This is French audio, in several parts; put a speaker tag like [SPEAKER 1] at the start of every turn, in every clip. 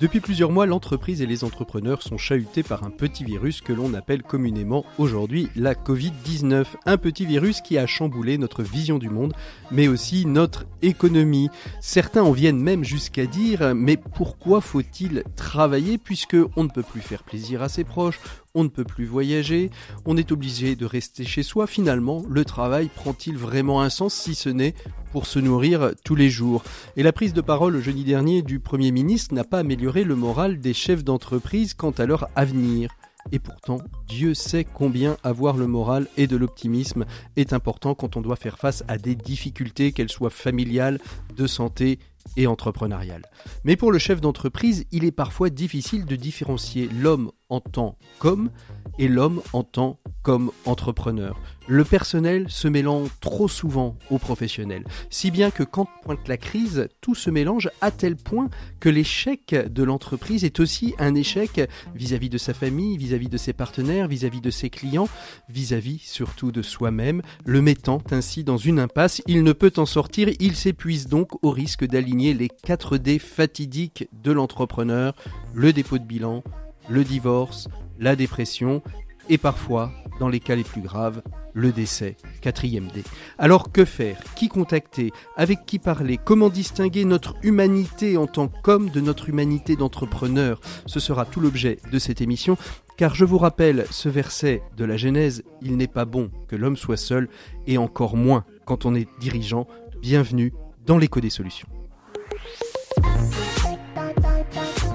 [SPEAKER 1] Depuis plusieurs mois, l'entreprise et les entrepreneurs sont chahutés par un petit virus que l'on appelle communément aujourd'hui la Covid-19. Un petit virus qui a chamboulé notre vision du monde, mais aussi notre économie. Certains en viennent même jusqu'à dire mais pourquoi faut-il travailler puisque on ne peut plus faire plaisir à ses proches, on ne peut plus voyager, on est obligé de rester chez soi. Finalement, le travail prend-il vraiment un sens si ce n'est pour se nourrir tous les jours? Et la prise de parole jeudi dernier du Premier ministre n'a pas amélioré le moral des chefs d'entreprise quant à leur avenir. Et pourtant, Dieu sait combien avoir le moral et de l'optimisme est important quand on doit faire face à des difficultés, qu'elles soient familiales, de santé et entrepreneuriales. Mais pour le chef d'entreprise, il est parfois difficile de différencier l'homme en tant qu'homme et l'homme en tant comme entrepreneur. Le personnel se mêlant trop souvent au professionnel, si bien que quand pointe la crise, tout se mélange à tel point que l'échec de l'entreprise est aussi un échec vis-à-vis de sa famille, vis-à-vis de ses partenaires, vis-à-vis de ses clients, vis-à-vis surtout de soi-même, le mettant ainsi dans une impasse. Il ne peut en sortir, il s'épuise donc au risque d'aligner les 4 D fatidiques de l'entrepreneur, le dépôt de bilan, le divorce, la dépression et parfois, dans les cas les plus graves, le décès, quatrième D. Alors que faire? Qui contacter? Avec qui parler? Comment distinguer notre humanité en tant qu'homme de notre humanité d'entrepreneur? Ce sera tout l'objet de cette émission, car je vous rappelle ce verset de la Genèse, il n'est pas bon que l'homme soit seul, et encore moins quand on est dirigeant. Bienvenue dans l'écho des solutions.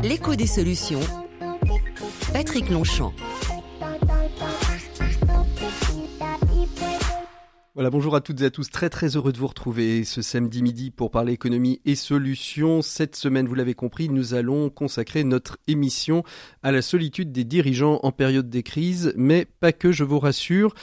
[SPEAKER 2] L'écho des solutions. Patrick Longchamp.
[SPEAKER 1] Voilà, bonjour à toutes et à tous. Très très heureux de vous retrouver ce samedi midi pour parler économie et solutions. Cette semaine, vous l'avez compris, nous allons consacrer notre émission à la solitude des dirigeants en période des crises, mais pas que, je vous rassure.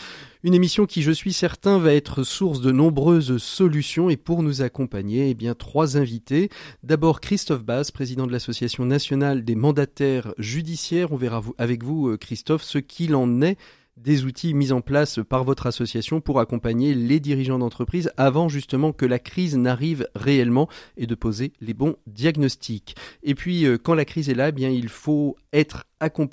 [SPEAKER 1] Une émission qui, je suis certain, va être source de nombreuses solutions et pour nous accompagner, eh bien, trois invités. D'abord, Christophe Bass, président de l'Association nationale des mandataires judiciaires. On verra avec vous, euh, Christophe, ce qu'il en est des outils mis en place par votre association pour accompagner les dirigeants d'entreprise avant justement que la crise n'arrive réellement et de poser les bons diagnostics. Et puis euh, quand la crise est là, eh bien il faut être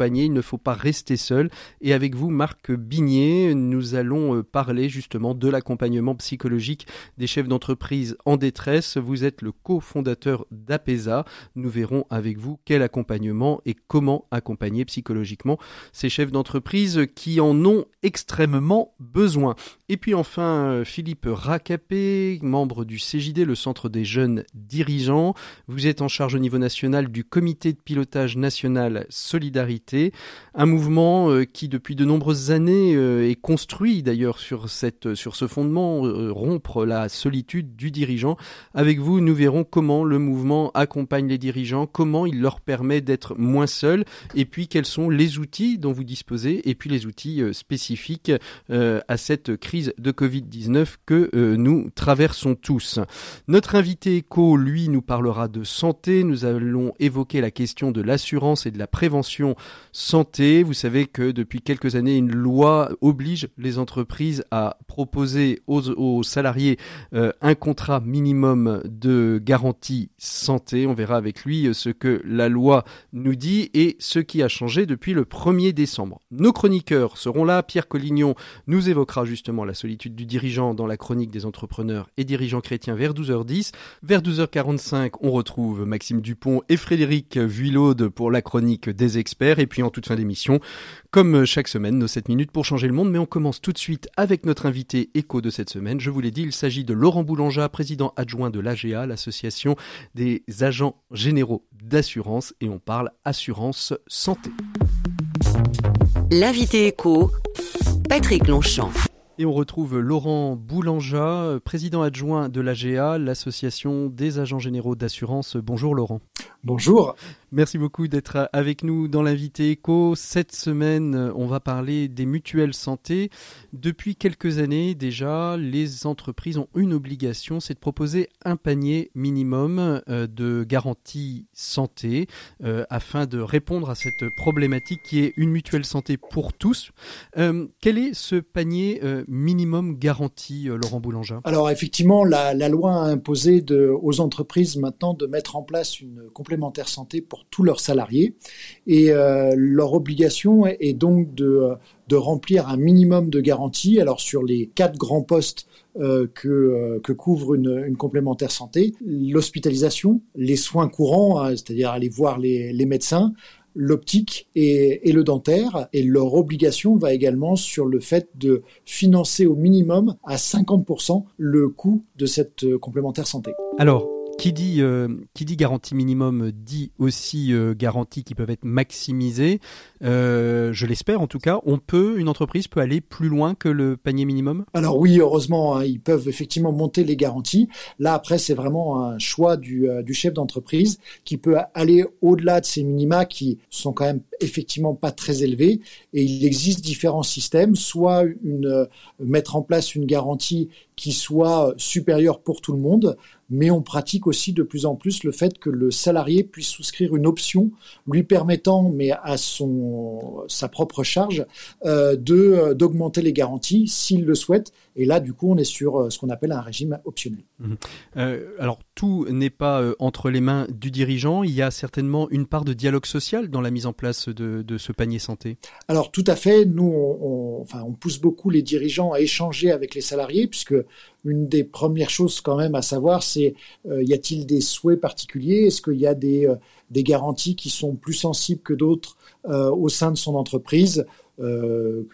[SPEAKER 1] il ne faut pas rester seul. Et avec vous, Marc Bignet, nous allons euh, parler justement de l'accompagnement psychologique des chefs d'entreprise en détresse. Vous êtes le cofondateur d'APESA. Nous verrons avec vous quel accompagnement et comment accompagner psychologiquement ces chefs d'entreprise qui en ont extrêmement besoin. Et puis enfin, Philippe Racapé, membre du CJD, le Centre des jeunes dirigeants. Vous êtes en charge au niveau national du comité de pilotage national Un mouvement euh, qui depuis de nombreuses années euh, est construit d'ailleurs sur, cette, sur ce fondement, euh, rompre la solitude du dirigeant. Avec vous, nous verrons comment le mouvement accompagne les dirigeants, comment il leur permet d'être moins seuls, et puis quels sont les outils dont vous disposez, et puis les outils spécifiques à cette crise de Covid-19 que nous traversons tous. Notre invité éco, lui, nous parlera de santé. Nous allons évoquer la question de l'assurance et de la prévention santé. Vous savez que depuis quelques années, une loi oblige les entreprises à proposer aux, salariés euh, un contrat minimum de garantie santé. On verra avec lui euh, ce que la loi nous dit et ce qui a changé depuis le 1er décembre. Nos chroniqueurs seront là. Pierre Collignon nous évoquera justement la solitude du dirigeant dans la chronique des entrepreneurs et dirigeants chrétiens vers 12h10. Vers 12h45, on retrouve Maxime Dupont et Frédéric Vuillaude pour la chronique des experts. Et puis en toute fin d'émission, comme chaque semaine, nos 7 minutes pour changer le monde. Mais on commence tout de suite avec notre invité écho de cette semaine. Je vous l'ai dit, il s'agit de Laurent Boulanger, président adjoint de l'AGA, l'association des agents généraux d'assurance. Et on parle assurance santé.
[SPEAKER 2] L'invité écho, Patrick Longchamp.
[SPEAKER 1] Et on retrouve Laurent Boulanger, président adjoint de l'AGA, l'association des agents généraux d'assurance. Bonjour Laurent.
[SPEAKER 3] Bonjour.
[SPEAKER 1] Merci beaucoup d'être avec nous dans l'invité éco. Cette semaine, on va parler des mutuelles santé. Depuis quelques années déjà, les entreprises ont une obligation, c'est de proposer un panier minimum euh, de garantie santé euh, afin de répondre à cette problématique qui est une mutuelle santé pour tous. Euh, quel est ce panier minimum garanti, Laurent Boulanger?
[SPEAKER 3] Alors effectivement, la, loi a imposé aux entreprises maintenant de mettre en place une complémentaire santé pour tous leurs salariés. Et euh, leur obligation est, donc de, remplir un minimum de garanties. Alors sur les quatre grands postes euh, que, euh, que, couvre une, complémentaire santé, l'hospitalisation, les soins courants, hein, c'est-à-dire aller voir les, les médecins, l'optique et, et, le dentaire. Et leur obligation va également sur le fait de financer au minimum à 50% le coût de cette complémentaire santé.
[SPEAKER 1] Alors, qui dit, euh, qui dit garantie minimum dit aussi euh, garanties qui peuvent être maximisées. Euh, je l'espère en tout cas. On peut, une entreprise peut aller plus loin que le panier minimum?
[SPEAKER 3] Alors oui, heureusement, hein, ils peuvent effectivement monter les garanties. Là, après, c'est vraiment un choix du, du chef d'entreprise qui peut aller au-delà de ces minima qui sont quand même effectivement pas très élevés. Et il existe différents systèmes, soit une, mettre en place une garantie qui soit supérieure pour tout le monde, mais on pratique aussi de plus en plus le fait que le salarié puisse souscrire une option lui permettant, mais à son sa propre charge, euh, de euh, d'augmenter les garanties s'il le souhaite. Et là, du coup, on est sur euh, ce qu'on appelle un régime optionnel.
[SPEAKER 1] Mmh. alors, tout n'est pas entre les mains du dirigeant. Il y a certainement une part de dialogue social dans la mise en place de, ce panier santé.
[SPEAKER 3] Alors, tout à fait. Nous, on, enfin, on pousse beaucoup les dirigeants à échanger avec les salariés, puisque une des premières choses quand même à savoir, c'est euh, y a-t-il des souhaits particuliers? Est-ce qu'il y a des, euh, des garanties qui sont plus sensibles que d'autres euh, au sein de son entreprise?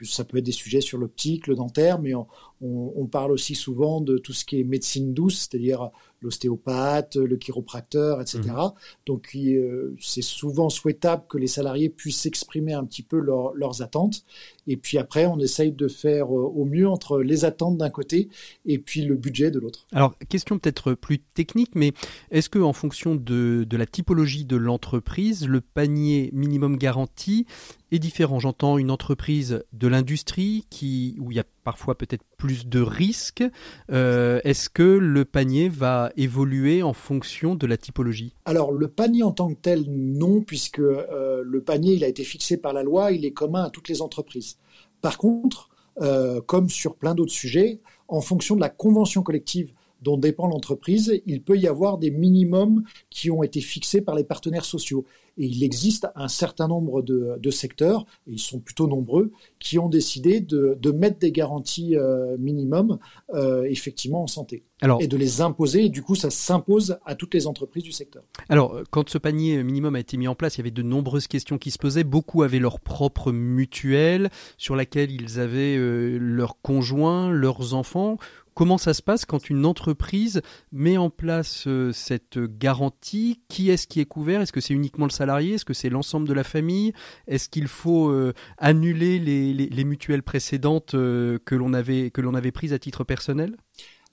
[SPEAKER 3] Ça peut être des sujets sur l'optique, le dentaire, mais on, on, parle aussi souvent de tout ce qui est médecine douce, c'est-à-dire l'ostéopathe, le chiropracteur, etc. Mmh. Donc euh, c'est souvent souhaitable que les salariés puissent exprimer un petit peu leurs attentes. Et puis après, on essaye de faire euh, au mieux entre les attentes d'un côté et puis le budget de l'autre.
[SPEAKER 1] Alors, question peut-être plus technique, mais est-ce que en fonction de, de la typologie de l'entreprise, le panier minimum garanti est différent? J'entends une entreprise de l'industrie qui où il y a parfois peut-être plus de risques. Euh, est-ce que le panier va évoluer en fonction de la typologie?
[SPEAKER 3] Alors le panier en tant que tel, non, puisque euh, le panier a été fixé par la loi, il est commun à toutes les entreprises. Par contre, euh, comme sur plein d'autres sujets, en fonction de la convention collective dont dépend l'entreprise, il peut y avoir des minimums qui ont été fixés par les partenaires sociaux. Et il existe un certain nombre de, secteurs, et ils sont plutôt nombreux, qui ont décidé de, mettre des garanties euh, minimum euh, effectivement en santé. et de les imposer, et du coup ça s'impose à toutes les entreprises du secteur.
[SPEAKER 1] Alors, quand ce panier minimum a été mis en place, il y avait de nombreuses questions qui se posaient. Beaucoup avaient leur propre mutuelle sur laquelle ils avaient euh, leurs conjoints, leurs enfants. Comment ça se passe quand une entreprise met en place euh, cette garantie? Qui est-ce qui est couvert? Est-ce que c'est uniquement le salarié? Est-ce que c'est l'ensemble de la famille? Est-ce qu'il faut euh, annuler les, mutuelles précédentes euh, que l'on avait, prises à titre personnel?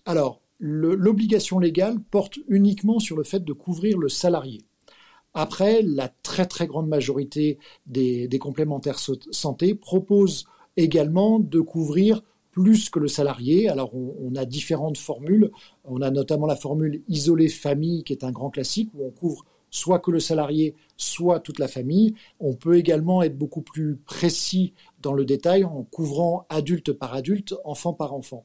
[SPEAKER 3] Alors, l'obligation légale porte uniquement sur le fait de couvrir le salarié. Après, la très très grande majorité des, des complémentaires santé propose également de couvrir plus que le salarié. Alors on, a différentes formules. On a notamment la formule isolée famille qui est un grand classique où on couvre soit que le salarié, soit toute la famille. On peut également être beaucoup plus précis dans le détail en couvrant adulte par adulte, enfant par enfant.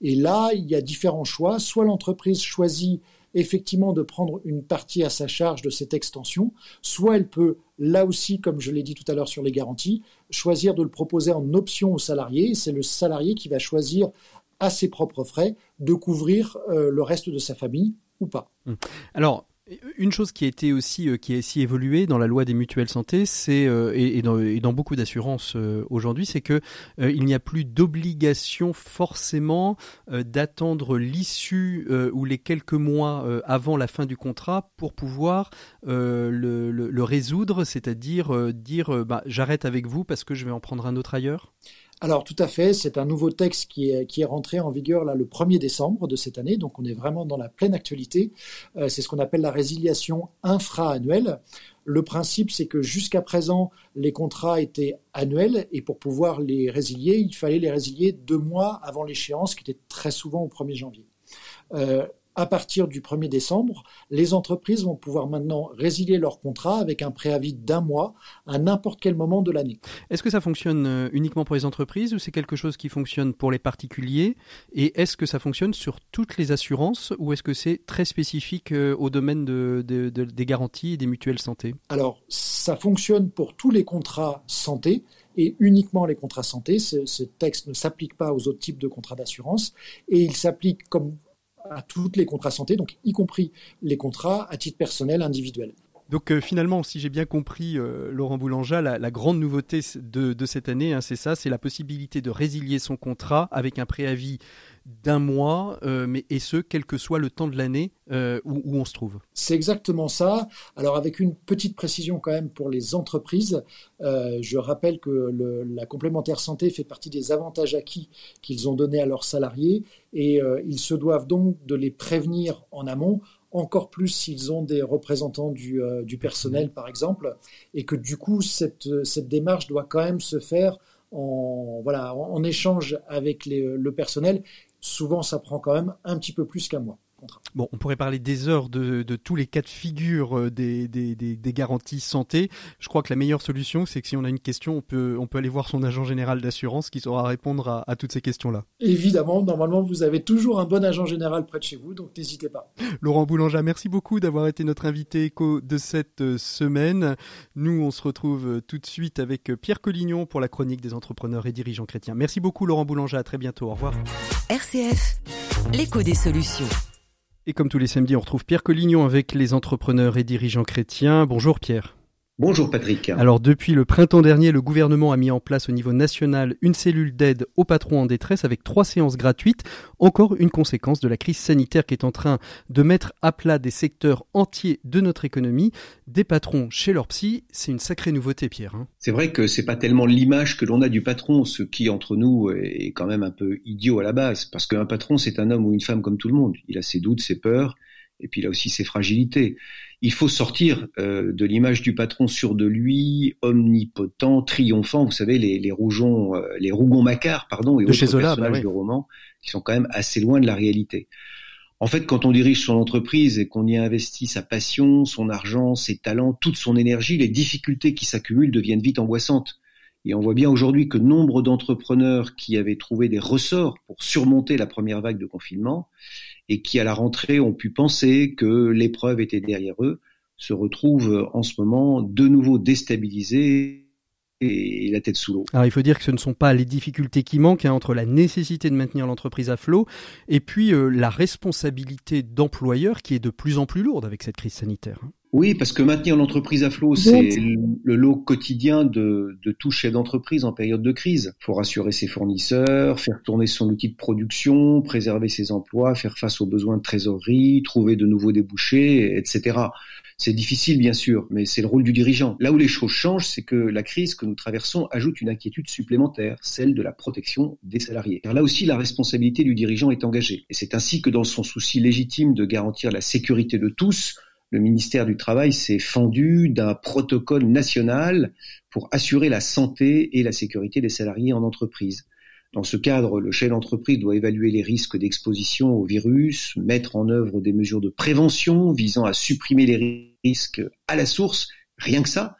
[SPEAKER 3] Et là, il y a différents choix. Soit l'entreprise choisit effectivement de prendre une partie à sa charge de cette extension, soit elle peut, là aussi, comme je l'ai dit tout à l'heure sur les garanties, choisir de le proposer en option au salarié. C'est le salarié qui va choisir à ses propres frais de couvrir euh, le reste de sa famille ou pas.
[SPEAKER 1] Hum. Alors, une chose qui a été aussi euh, qui a aussi évolué dans la loi des mutuelles santé, c'est euh, et, dans, beaucoup d'assurances euh, aujourd'hui, c'est que il n'y a plus d'obligation forcément d'attendre l'issue ou les quelques mois avant la fin du contrat pour pouvoir le, résoudre, c'est-à-dire dire bah, j'arrête avec vous parce que je vais en prendre un autre ailleurs?
[SPEAKER 3] Alors tout à fait, c'est un nouveau texte qui est, qui est rentré en vigueur là, le 1er décembre de cette année, donc on est vraiment dans la pleine actualité. Euh, c'est ce qu'on appelle la résiliation infra-annuelle. Le principe, c'est que jusqu'à présent, les contrats étaient annuels et pour pouvoir les résilier, il fallait les résilier deux mois avant l'échéance, qui était très souvent au 1er janvier. Euh, à partir du 1er décembre, les entreprises vont pouvoir maintenant résilier leur contrat avec un préavis d'un mois à n'importe quel moment de l'année.
[SPEAKER 1] Est-ce que ça fonctionne euh, uniquement pour les entreprises ou c'est quelque chose qui fonctionne pour les particuliers? Et est-ce que ça fonctionne sur toutes les assurances ou est-ce que c'est très spécifique euh, au domaine des garanties et des mutuelles santé?
[SPEAKER 3] Alors, ça fonctionne pour tous les contrats santé et uniquement les contrats santé. Ce, ce texte ne s'applique pas aux autres types de contrats d'assurance et il s'applique comme à toutes les contrats santé, donc y compris les contrats à titre personnel individuel.
[SPEAKER 1] Donc euh, finalement, si j'ai bien compris, euh, Laurent Boulanger, la, grande nouveauté de, cette année, hein, c'est ça, c'est la possibilité de résilier son contrat avec un préavis d'un mois, euh, mais et ce, quel que soit le temps de l'année où, on se trouve.
[SPEAKER 3] C'est exactement ça. Alors avec une petite précision quand même pour les entreprises, je rappelle que la complémentaire santé fait partie des avantages acquis qu'ils ont donnés à leurs salariés et ils se doivent donc de les prévenir en amont encore plus s'ils ont des représentants du, euh, personnel, par exemple, et que du coup, cette démarche doit quand même se faire en, échange avec le personnel. Souvent, ça prend quand même un petit peu plus qu'un mois.
[SPEAKER 1] Bon, on pourrait parler des heures de, tous les cas de figure euh, des, garanties santé. Je crois que la meilleure solution, c'est que si on a une question, on peut, on peut aller voir son agent général d'assurance qui saura répondre à, toutes ces questions-là.
[SPEAKER 3] Évidemment, normalement, vous avez toujours un bon agent général près de chez vous, donc n'hésitez pas.
[SPEAKER 1] Laurent Boulanger, merci beaucoup d'avoir été notre invité éco de cette euh, semaine. Nous, on se retrouve euh, tout de suite avec Pierre Collignon pour la chronique des entrepreneurs et dirigeants chrétiens. Merci beaucoup, Laurent Boulanger. À très bientôt. Au revoir.
[SPEAKER 2] RCF, l'écho des solutions.
[SPEAKER 1] Et comme tous les samedis, on retrouve Pierre Collignon avec les entrepreneurs et dirigeants chrétiens. Bonjour Pierre.
[SPEAKER 4] Bonjour Patrick.
[SPEAKER 1] Alors depuis le printemps dernier, le gouvernement a mis en place au niveau national une cellule d'aide aux patrons en détresse avec trois séances gratuites. Encore une conséquence de la crise sanitaire qui est en train de mettre à plat des secteurs entiers de notre économie. Des patrons chez leur psy, c'est une sacrée nouveauté Pierre. Hein.
[SPEAKER 4] c'est vrai que c'est pas tellement l'image que l'on a du patron, ce qui entre nous est quand même un peu idiot à la base, parce qu'un patron c'est un homme ou une femme comme tout le monde. Il a ses doutes, ses peurs, et puis il a aussi ses fragilités. Il faut sortir euh, de l'image du patron sûr de lui, omnipotent, triomphant. Vous savez, les, les rougeons, euh, les rougons macquart, pardon, et
[SPEAKER 1] de autres Zola, bah
[SPEAKER 4] personnages du roman, qui sont quand même assez loin de la réalité. En fait, quand on dirige son entreprise et qu'on y investit sa passion, son argent, ses talents, toute son énergie, les difficultés qui s'accumulent deviennent vite angoissantes. Et on voit bien aujourd'hui que nombre d'entrepreneurs qui avaient trouvé des ressorts pour surmonter la première vague de confinement et qui à la rentrée ont pu penser que l'épreuve était derrière eux, se retrouvent en ce moment de nouveau déstabilisés et la tête sous l'eau.
[SPEAKER 1] Alors il faut dire que ce ne sont pas les difficultés qui manquent hein, entre la nécessité de maintenir l'entreprise à flot et puis euh, la responsabilité d'employeur qui est de plus en plus lourde avec cette crise sanitaire. Hein.
[SPEAKER 4] Oui, parce que maintenir l'entreprise à flot, c'est le lot quotidien de, de tout chef d'entreprise en période de crise. Il faut rassurer ses fournisseurs, faire tourner son outil de production, préserver ses emplois, faire face aux besoins de trésorerie, trouver de nouveaux débouchés, etc. C'est difficile, bien sûr, mais c'est le rôle du dirigeant. Là où les choses changent, c'est que la crise que nous traversons ajoute une inquiétude supplémentaire, celle de la protection des salariés. Car là aussi, la responsabilité du dirigeant est engagée. Et c'est ainsi que dans son souci légitime de garantir la sécurité de tous, le ministère du Travail s'est fendu d'un protocole national pour assurer la santé et la sécurité des salariés en entreprise. Dans ce cadre, le chef d'entreprise doit évaluer les risques d'exposition au virus, mettre en œuvre des mesures de prévention visant à supprimer les risques à la source, rien que ça,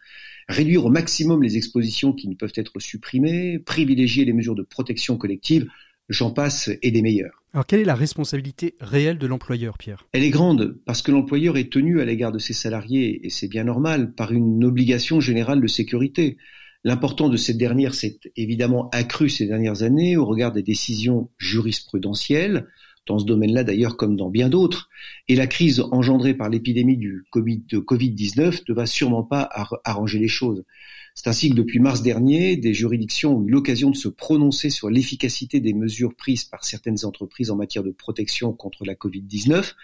[SPEAKER 4] réduire au maximum les expositions qui ne peuvent être supprimées, privilégier les mesures de protection collective, j'en passe et des meilleurs.
[SPEAKER 1] Alors quelle est la responsabilité réelle de l'employeur, Pierre?
[SPEAKER 4] Elle est grande parce que l'employeur est tenu à l'égard de ses salariés, et c'est bien normal, par une obligation générale de sécurité. L'importance de cette dernière s'est évidemment accrue ces dernières années au regard des décisions jurisprudentielles, dans ce domaine-là d'ailleurs comme dans bien d'autres, et la crise engendrée par l'épidémie du COVID, de Covid-19 ne va sûrement pas arranger les choses. C'est ainsi que depuis mars dernier, des juridictions ont eu l'occasion de se prononcer sur l'efficacité des mesures prises par certaines entreprises en matière de protection contre la Covid-19,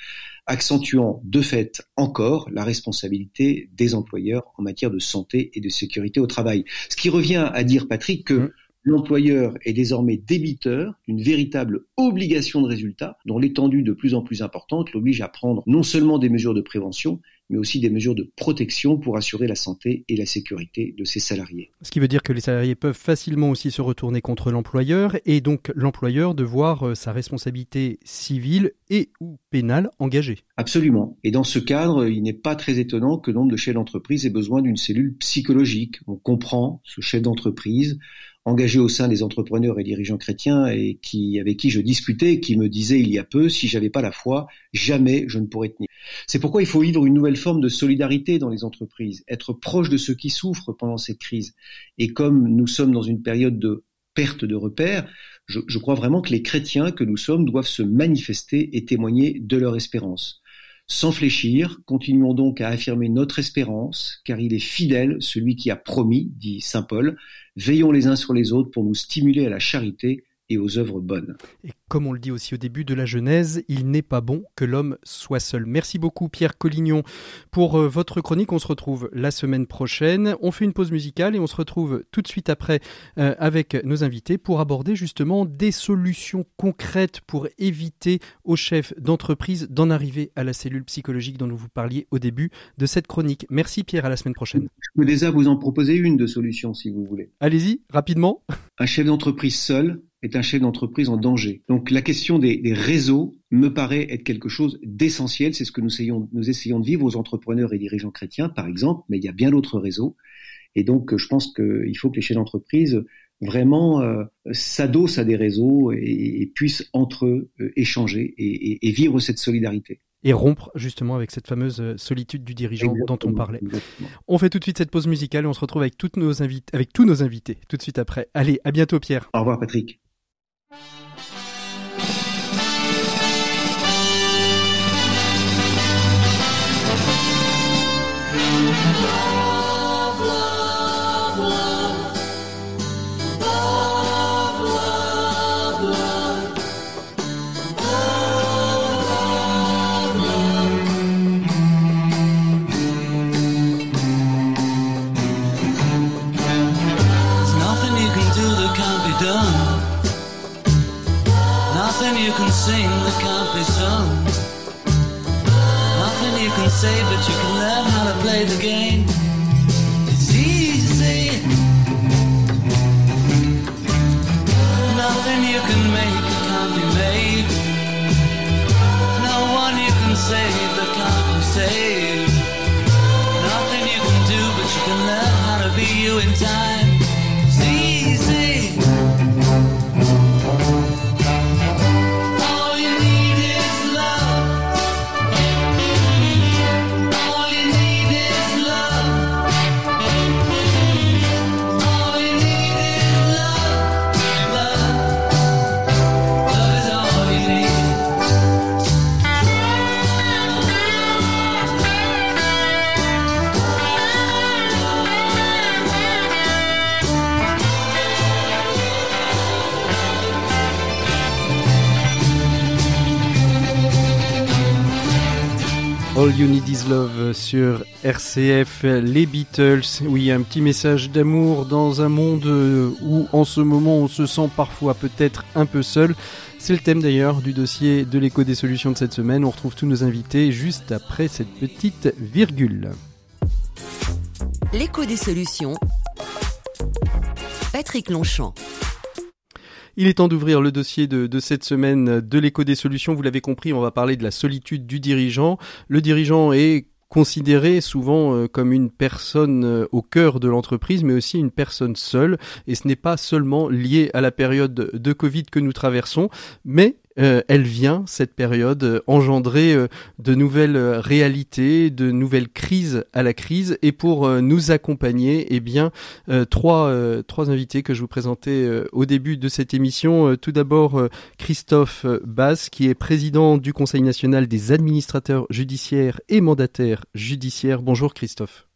[SPEAKER 4] accentuant de fait encore la responsabilité des employeurs en matière de santé et de sécurité au travail. Ce qui revient à dire, Patrick, que mmh. L'employeur est désormais débiteur d'une véritable obligation de résultat dont l'étendue de plus en plus importante l'oblige à prendre non seulement des mesures de prévention, mais aussi des mesures de protection pour assurer la santé et la sécurité de ses salariés.
[SPEAKER 1] Ce qui veut dire que les salariés peuvent facilement aussi se retourner contre l'employeur et donc l'employeur de voir euh, sa responsabilité civile et ou pénale engagée.
[SPEAKER 4] Absolument. Et dans ce cadre, il n'est pas très étonnant que nombre de chefs d'entreprise aient besoin d'une cellule psychologique. On comprend ce chef d'entreprise engagé au sein des entrepreneurs et dirigeants chrétiens et avec qui je discutais, qui me disait il y a peu, si j'avais pas la foi, jamais je ne pourrais tenir. C'est pourquoi il faut vivre une nouvelle forme de solidarité dans les entreprises, être proche de ceux qui souffrent pendant cette crise. Et comme nous sommes dans une période de perte de repères, je crois vraiment que les chrétiens que nous sommes doivent se manifester et témoigner de leur espérance. Sans fléchir, continuons donc à affirmer notre espérance, car il est fidèle, celui qui a promis, dit Saint Paul, veillons les uns sur les autres pour nous stimuler à la charité et aux œuvres bonnes.
[SPEAKER 1] Et comme on le dit aussi au début de la Genèse, il n'est pas bon que l'homme soit seul. Merci beaucoup Pierre Collignon pour euh, votre chronique. On se retrouve la semaine prochaine. On fait une pause musicale et on se retrouve tout de suite après euh, avec nos invités pour aborder justement des solutions concrètes pour éviter aux chefs d'entreprise d'en arriver à la cellule psychologique dont vous parliez au début de cette chronique. Merci Pierre, à la semaine prochaine.
[SPEAKER 4] Je peux déjà vous en proposer une de solution si vous voulez.
[SPEAKER 1] Allez-y, rapidement.
[SPEAKER 4] Un chef d'entreprise seul est un chef d'entreprise en danger. Donc la question des, réseaux me paraît être quelque chose d'essentiel. C'est ce que nous essayons, nous essayons de vivre aux entrepreneurs et dirigeants chrétiens, par exemple, mais il y a bien d'autres réseaux. Et donc je pense qu'il faut que les chefs d'entreprise vraiment euh, s'adossent à des réseaux et, puissent entre eux euh, échanger et, vivre cette solidarité
[SPEAKER 1] et rompre justement avec cette fameuse euh, solitude du dirigeant dont on parlait. On fait tout de suite cette pause musicale et on se retrouve avec, toutes nos avec tous nos invités tout de suite après. Allez, à bientôt Pierre.
[SPEAKER 4] Au revoir Patrick. you
[SPEAKER 1] sur RCF, les Beatles. Oui, un petit message d'amour dans un monde où en ce moment on se sent parfois peut-être un peu seul. C'est le thème d'ailleurs du dossier de l'écho des solutions de cette semaine. On retrouve tous nos invités juste après cette petite virgule.
[SPEAKER 2] L'écho des solutions. Patrick Longchamp.
[SPEAKER 1] Il est temps d'ouvrir le dossier de, cette semaine de l'écho des solutions. Vous l'avez compris, on va parler de la solitude du dirigeant. Le dirigeant est considéré souvent euh, comme une personne euh, au cœur de l'entreprise, mais aussi une personne seule. Et ce n'est pas seulement lié à la période de Covid que nous traversons, mais euh, elle vient, cette période, euh, engendrer euh, de nouvelles réalités, de nouvelles crises à la crise. Et pour nous accompagner, eh bien, trois, trois invités que je vous présentais au début de cette émission. Tout d'abord, Christophe Bass, qui est président du Conseil national des administrateurs judiciaires et mandataires judiciaires. Bonjour Christophe.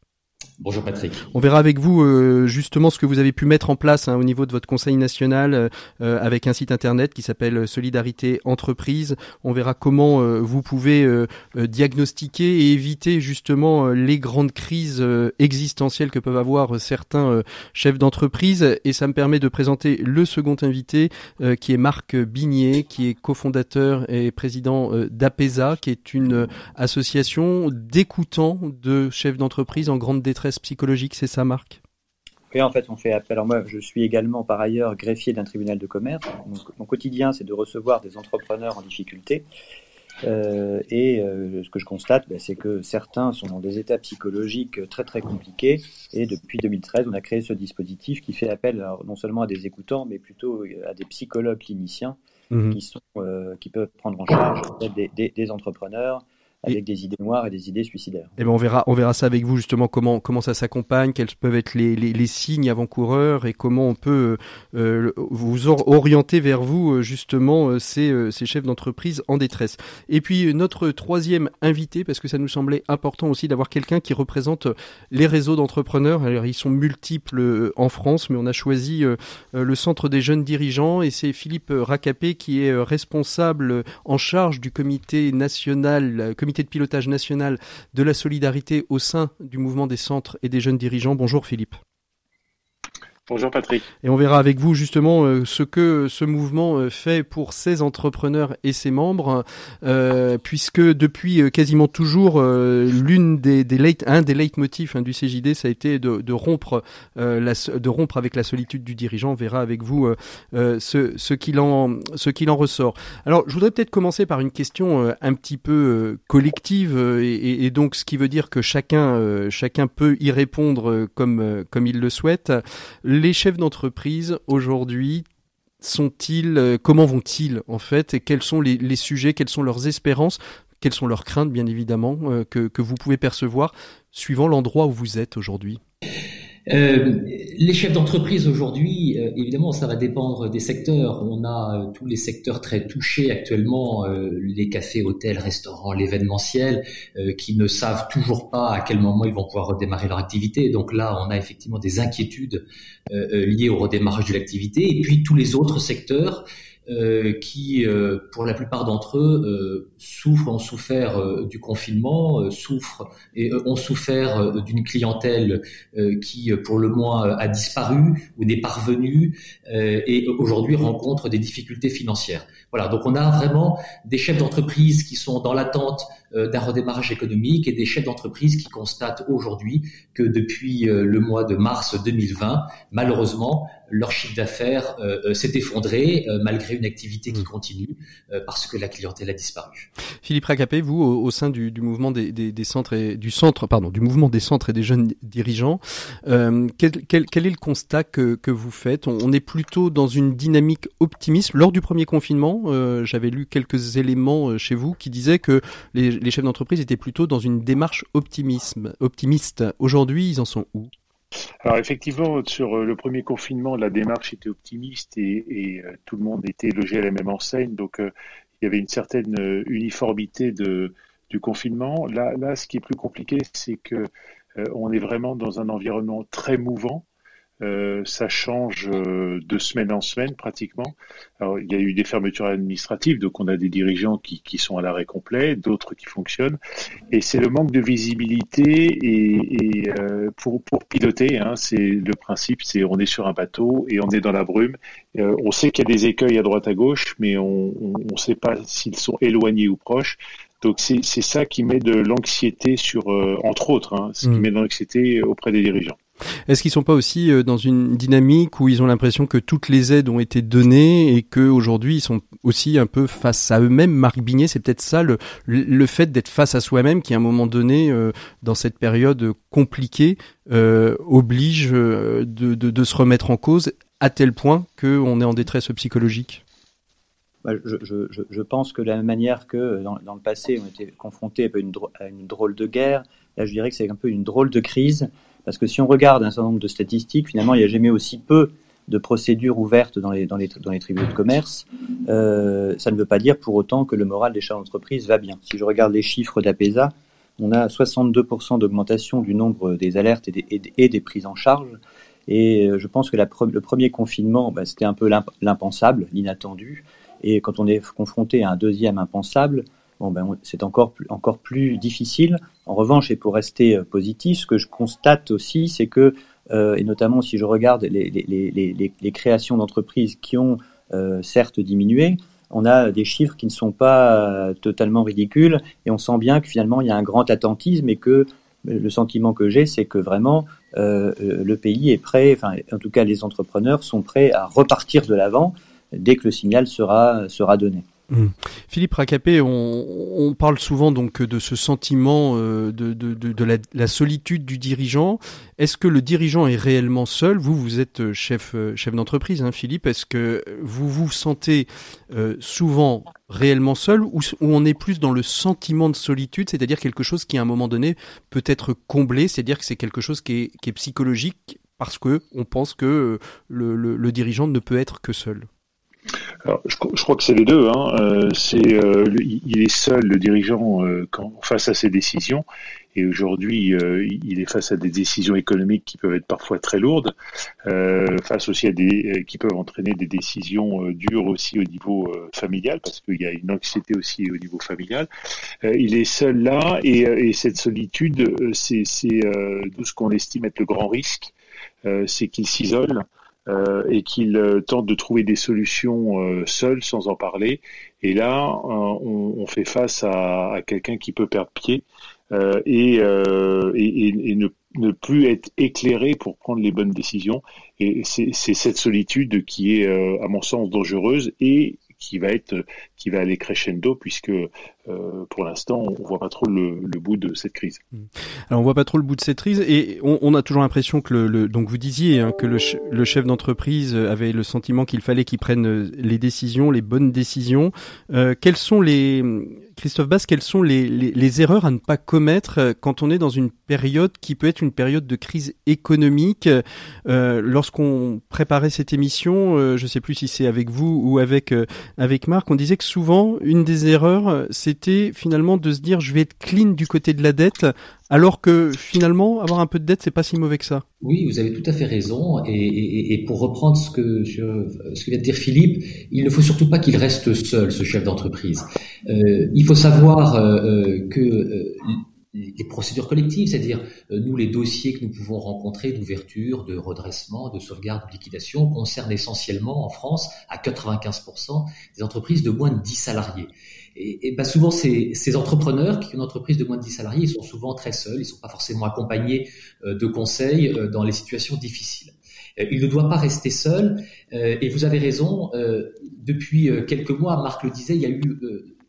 [SPEAKER 5] Bonjour Patrick.
[SPEAKER 1] On verra avec vous euh, justement ce que vous avez pu mettre en place hein, au niveau de votre conseil national euh, euh, avec un site internet qui s'appelle Solidarité Entreprise. On verra comment vous pouvez diagnostiquer et éviter justement les grandes crises existentielles que peuvent avoir certains chefs d'entreprise. Et ça me permet de présenter le second invité qui est Marc Bigné, qui est cofondateur et président d'APESA, qui est une association d'écoutants de chefs d'entreprise en grande détresse psychologique, c'est ça, Marc
[SPEAKER 6] oui, en fait, on fait appel. Alors moi, je suis également par ailleurs greffier d'un tribunal de commerce. mon quotidien, c'est de recevoir des entrepreneurs en difficulté. Euh, et euh, ce que je constate, ben, c'est que certains sont dans des états psychologiques très très compliqués. Et depuis 2013, on a créé ce dispositif qui fait appel non seulement à des écoutants, mais plutôt à des psychologues cliniciens mmh qui, sont, euh, qui peuvent prendre en charge des, des entrepreneurs, avec des idées noires et des idées suicidaires.
[SPEAKER 1] Et eh ben on verra, on verra ça avec vous justement comment comment ça s'accompagne, quels peuvent être les, les, les signes avant-coureurs et comment on peut euh, vous orienter vers vous euh, justement euh, ces, euh, ces chefs d'entreprise en détresse. Et puis notre troisième invité, parce que ça nous semblait important aussi d'avoir quelqu'un qui représente les réseaux d'entrepreneurs. Alors ils sont multiples en France, mais on a choisi le Centre des jeunes dirigeants et c'est Philippe Racapé qui est responsable en charge du comité national comité de pilotage national de la solidarité au sein du mouvement des centres et des jeunes dirigeants. Bonjour Philippe.
[SPEAKER 7] Bonjour Patrick.
[SPEAKER 1] Et on verra avec vous justement euh, ce que ce mouvement euh, fait pour ses entrepreneurs et ses membres, euh, puisque depuis quasiment toujours l'une des, des late, un des leitmotifs hein, du CJD, ça a été de, de rompre la, de rompre avec la solitude du dirigeant. On verra avec vous ce, ce qu'il en ce qu'il en ressort. Alors, je voudrais peut-être commencer par une question un petit peu collective et, et, donc ce qui veut dire que chacun chacun peut y répondre comme comme il le souhaite les chefs d'entreprise aujourd'hui sont-ils, euh, comment vont-ils en fait, et quels sont les, sujets, quelles sont leurs espérances, quelles sont leurs craintes bien évidemment euh, que vous pouvez percevoir suivant l'endroit où vous êtes aujourd'hui?
[SPEAKER 5] Euh, les chefs d'entreprise aujourd'hui, euh, évidemment, ça va dépendre des secteurs. On a euh, tous les secteurs très touchés actuellement, les cafés, hôtels, restaurants, l'événementiel, qui ne savent toujours pas à quel moment ils vont pouvoir redémarrer leur activité. Donc là, on a effectivement des inquiétudes liées au redémarrage de l'activité. Et puis tous les autres secteurs qui, pour la plupart d'entre eux, souffrent, ont souffert du confinement, souffrent et ont souffert d'une clientèle qui, pour le moins, a disparu ou n'est pas revenue et aujourd'hui rencontre des difficultés financières. Voilà, donc on a vraiment des chefs d'entreprise qui sont dans l'attente d'un redémarrage économique et des chefs d'entreprise qui constatent aujourd'hui que depuis le mois de mars 2020, malheureusement, leur chiffre d'affaires euh, euh, s'est effondré euh, malgré une activité qui mmh. continue parce que la clientèle a disparu.
[SPEAKER 1] Philippe Racapé, vous au, sein du, mouvement des, centres et du centre pardon du mouvement des centres et des jeunes dirigeants, quel, quel, est le constat que, vous faites? On, est plutôt dans une dynamique optimiste. Lors du premier confinement, j'avais lu quelques éléments chez vous qui disaient que les, chefs d'entreprise étaient plutôt dans une démarche optimisme, optimiste. Aujourd'hui, ils en sont où?
[SPEAKER 7] Alors effectivement, sur euh, le premier confinement, la démarche était optimiste et, euh, tout le monde était logé à la même enseigne, donc euh, il y avait une certaine uniformité de, du confinement. Là, là, ce qui est plus compliqué, c'est que on est vraiment dans un environnement très mouvant euh, ça change euh, de semaine en semaine pratiquement. Alors, il y a eu des fermetures administratives, donc on a des dirigeants qui, qui sont à l'arrêt complet, d'autres qui fonctionnent. Et c'est le manque de visibilité et, et euh, pour, pour piloter, hein, c'est le principe, c'est on est sur un bateau et on est dans la brume. on sait qu'il y a des écueils à droite à gauche, mais on ne sait pas s'ils sont éloignés ou proches. Donc c'est ça qui met de l'anxiété sur, entre autres, hein, ce qui mmh. met de l'anxiété auprès des dirigeants.
[SPEAKER 1] Est-ce qu'ils sont pas aussi euh, dans une dynamique où ils ont l'impression que toutes les aides ont été données et qu'aujourd'hui ils sont aussi un peu face à eux-mêmes? Marc Bignet, c'est peut-être ça le, fait d'être face à soi-même qui à un moment donné euh, dans cette période compliquée euh, oblige de, se remettre en cause à tel point qu'on est en détresse psychologique?
[SPEAKER 6] Bah, je, pense que la même manière que dans, le passé on était confronté à une drôle de guerre, là je dirais que c'est un peu une drôle de crise parce que si on regarde un certain nombre de statistiques, finalement, il n'y a jamais aussi peu de procédures ouvertes dans les, tribunaux de commerce. Euh, ça ne veut pas dire pour autant que le moral des chefs d'entreprise va bien. Si je regarde les chiffres d'APESA, on a 62% d'augmentation du nombre des alertes et des, prises en charge. Et je pense que le premier confinement, bah, c'était un peu l'impensable, l'inattendu. Et quand on est confronté à un deuxième impensable, bon, ben, c'est encore plus, encore plus difficile. En revanche, et pour rester positif, ce que je constate aussi, c'est que, et notamment si je regarde les, créations d'entreprises qui ont euh, certes diminué, on a des chiffres qui ne sont pas euh, totalement ridicules et on sent bien que finalement il y a un grand attentisme et que euh, le sentiment que j'ai, c'est que vraiment le pays est prêt, enfin en tout cas les entrepreneurs sont prêts à repartir de l'avant dès que le signal sera, sera donné.
[SPEAKER 1] Hmm. Philippe Racapé, on, parle souvent donc de ce sentiment euh, de, la, solitude du dirigeant. Est-ce que le dirigeant est réellement seul? Vous, vous êtes chef, euh, chef d'entreprise, hein, Philippe. Est-ce que vous vous sentez euh, souvent réellement seul ou, on est plus dans le sentiment de solitude, c'est-à-dire quelque chose qui à un moment donné peut être comblé, c'est-à-dire que c'est quelque chose qui est, qui est psychologique parce que on pense que le dirigeant ne peut être que seul?
[SPEAKER 7] Alors, je, crois que c'est les deux. Hein. Euh, euh, il est seul, le dirigeant, euh, face à ses décisions. Et aujourd'hui, il est face à des décisions économiques qui peuvent être parfois très lourdes, face aussi à des qui peuvent entraîner des décisions dures aussi au niveau familial, parce qu'il y a une anxiété aussi au niveau familial. il est seul là, et, et cette solitude, c'est, c'est ce qu'on estime être le grand risque, c'est qu'il s'isole. Euh, et qu'il euh, tente de trouver des solutions euh, seul, sans en parler. Et là, on, fait face à, quelqu'un qui peut perdre pied et, ne, plus être éclairé pour prendre les bonnes décisions. Et c'est cette solitude qui est, à mon sens, dangereuse et qui va être qui va aller crescendo puisque euh, pour l'instant on voit pas trop le, le, bout de cette crise.
[SPEAKER 1] Hmm. Alors on voit pas trop le bout de cette crise et on, on a toujours l'impression que le, le, donc vous disiez hein, que le, le chef d'entreprise avait le sentiment qu'il fallait qu'il prenne les décisions, les bonnes décisions. Euh, quelles sont les Christophe Basse, quelles sont les, erreurs à ne pas commettre euh, quand on est dans une période qui peut être une période de crise économique? Euh, Lorsqu'on préparait cette émission, euh, je ne sais plus si c'est avec vous ou avec avec Marc, on disait que souvent une des erreurs, c'était finalement de se dire je vais être clean du côté de la dette alors que finalement, avoir un peu de dette, c'est pas si mauvais que ça.
[SPEAKER 5] Oui, vous avez tout à fait raison. Et, pour reprendre ce que, ce que vient de dire Philippe, il ne faut surtout pas qu'il reste seul, ce chef d'entreprise. Euh, il faut savoir euh, euh, que les procédures collectives, c'est-à-dire nous les dossiers que nous pouvons rencontrer d'ouverture, de redressement, de sauvegarde, de liquidation, concernent essentiellement en France à 95% des entreprises de moins de 10 salariés. Et, bah souvent, ces, ces, entrepreneurs qui ont une entreprise de moins de 10 salariés, ils sont souvent très seuls, ils ne sont pas forcément accompagnés euh, de conseils euh, dans les situations difficiles. Euh, il ne doit pas rester seul. Et vous avez raison, depuis quelques mois, Marc le disait, il y a eu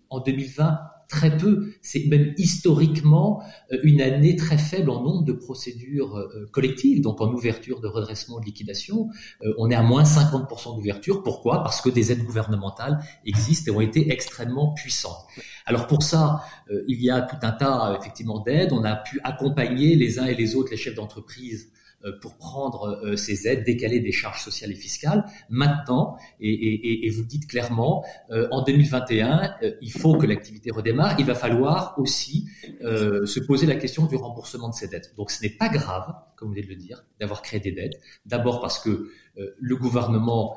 [SPEAKER 5] en 2020 très peu. C'est même historiquement euh, une année très faible en nombre de procédures euh, collectives, donc en ouverture de redressement de liquidation. Euh, on est à moins 50% d'ouverture. Pourquoi? Parce que des aides gouvernementales existent et ont été extrêmement puissantes. Alors pour ça, il y a tout un tas effectivement d'aides. On a pu accompagner les uns et les autres les chefs d'entreprise euh, pour prendre euh, ces aides, décaler des charges sociales et fiscales. Maintenant, et, vous dites clairement, euh, en 2021, il faut que l'activité redémarre. Il va falloir aussi se poser la question du remboursement de ces dettes. Donc ce n'est pas grave, comme vous venez de le dire, d'avoir créé des dettes. D'abord parce que le gouvernement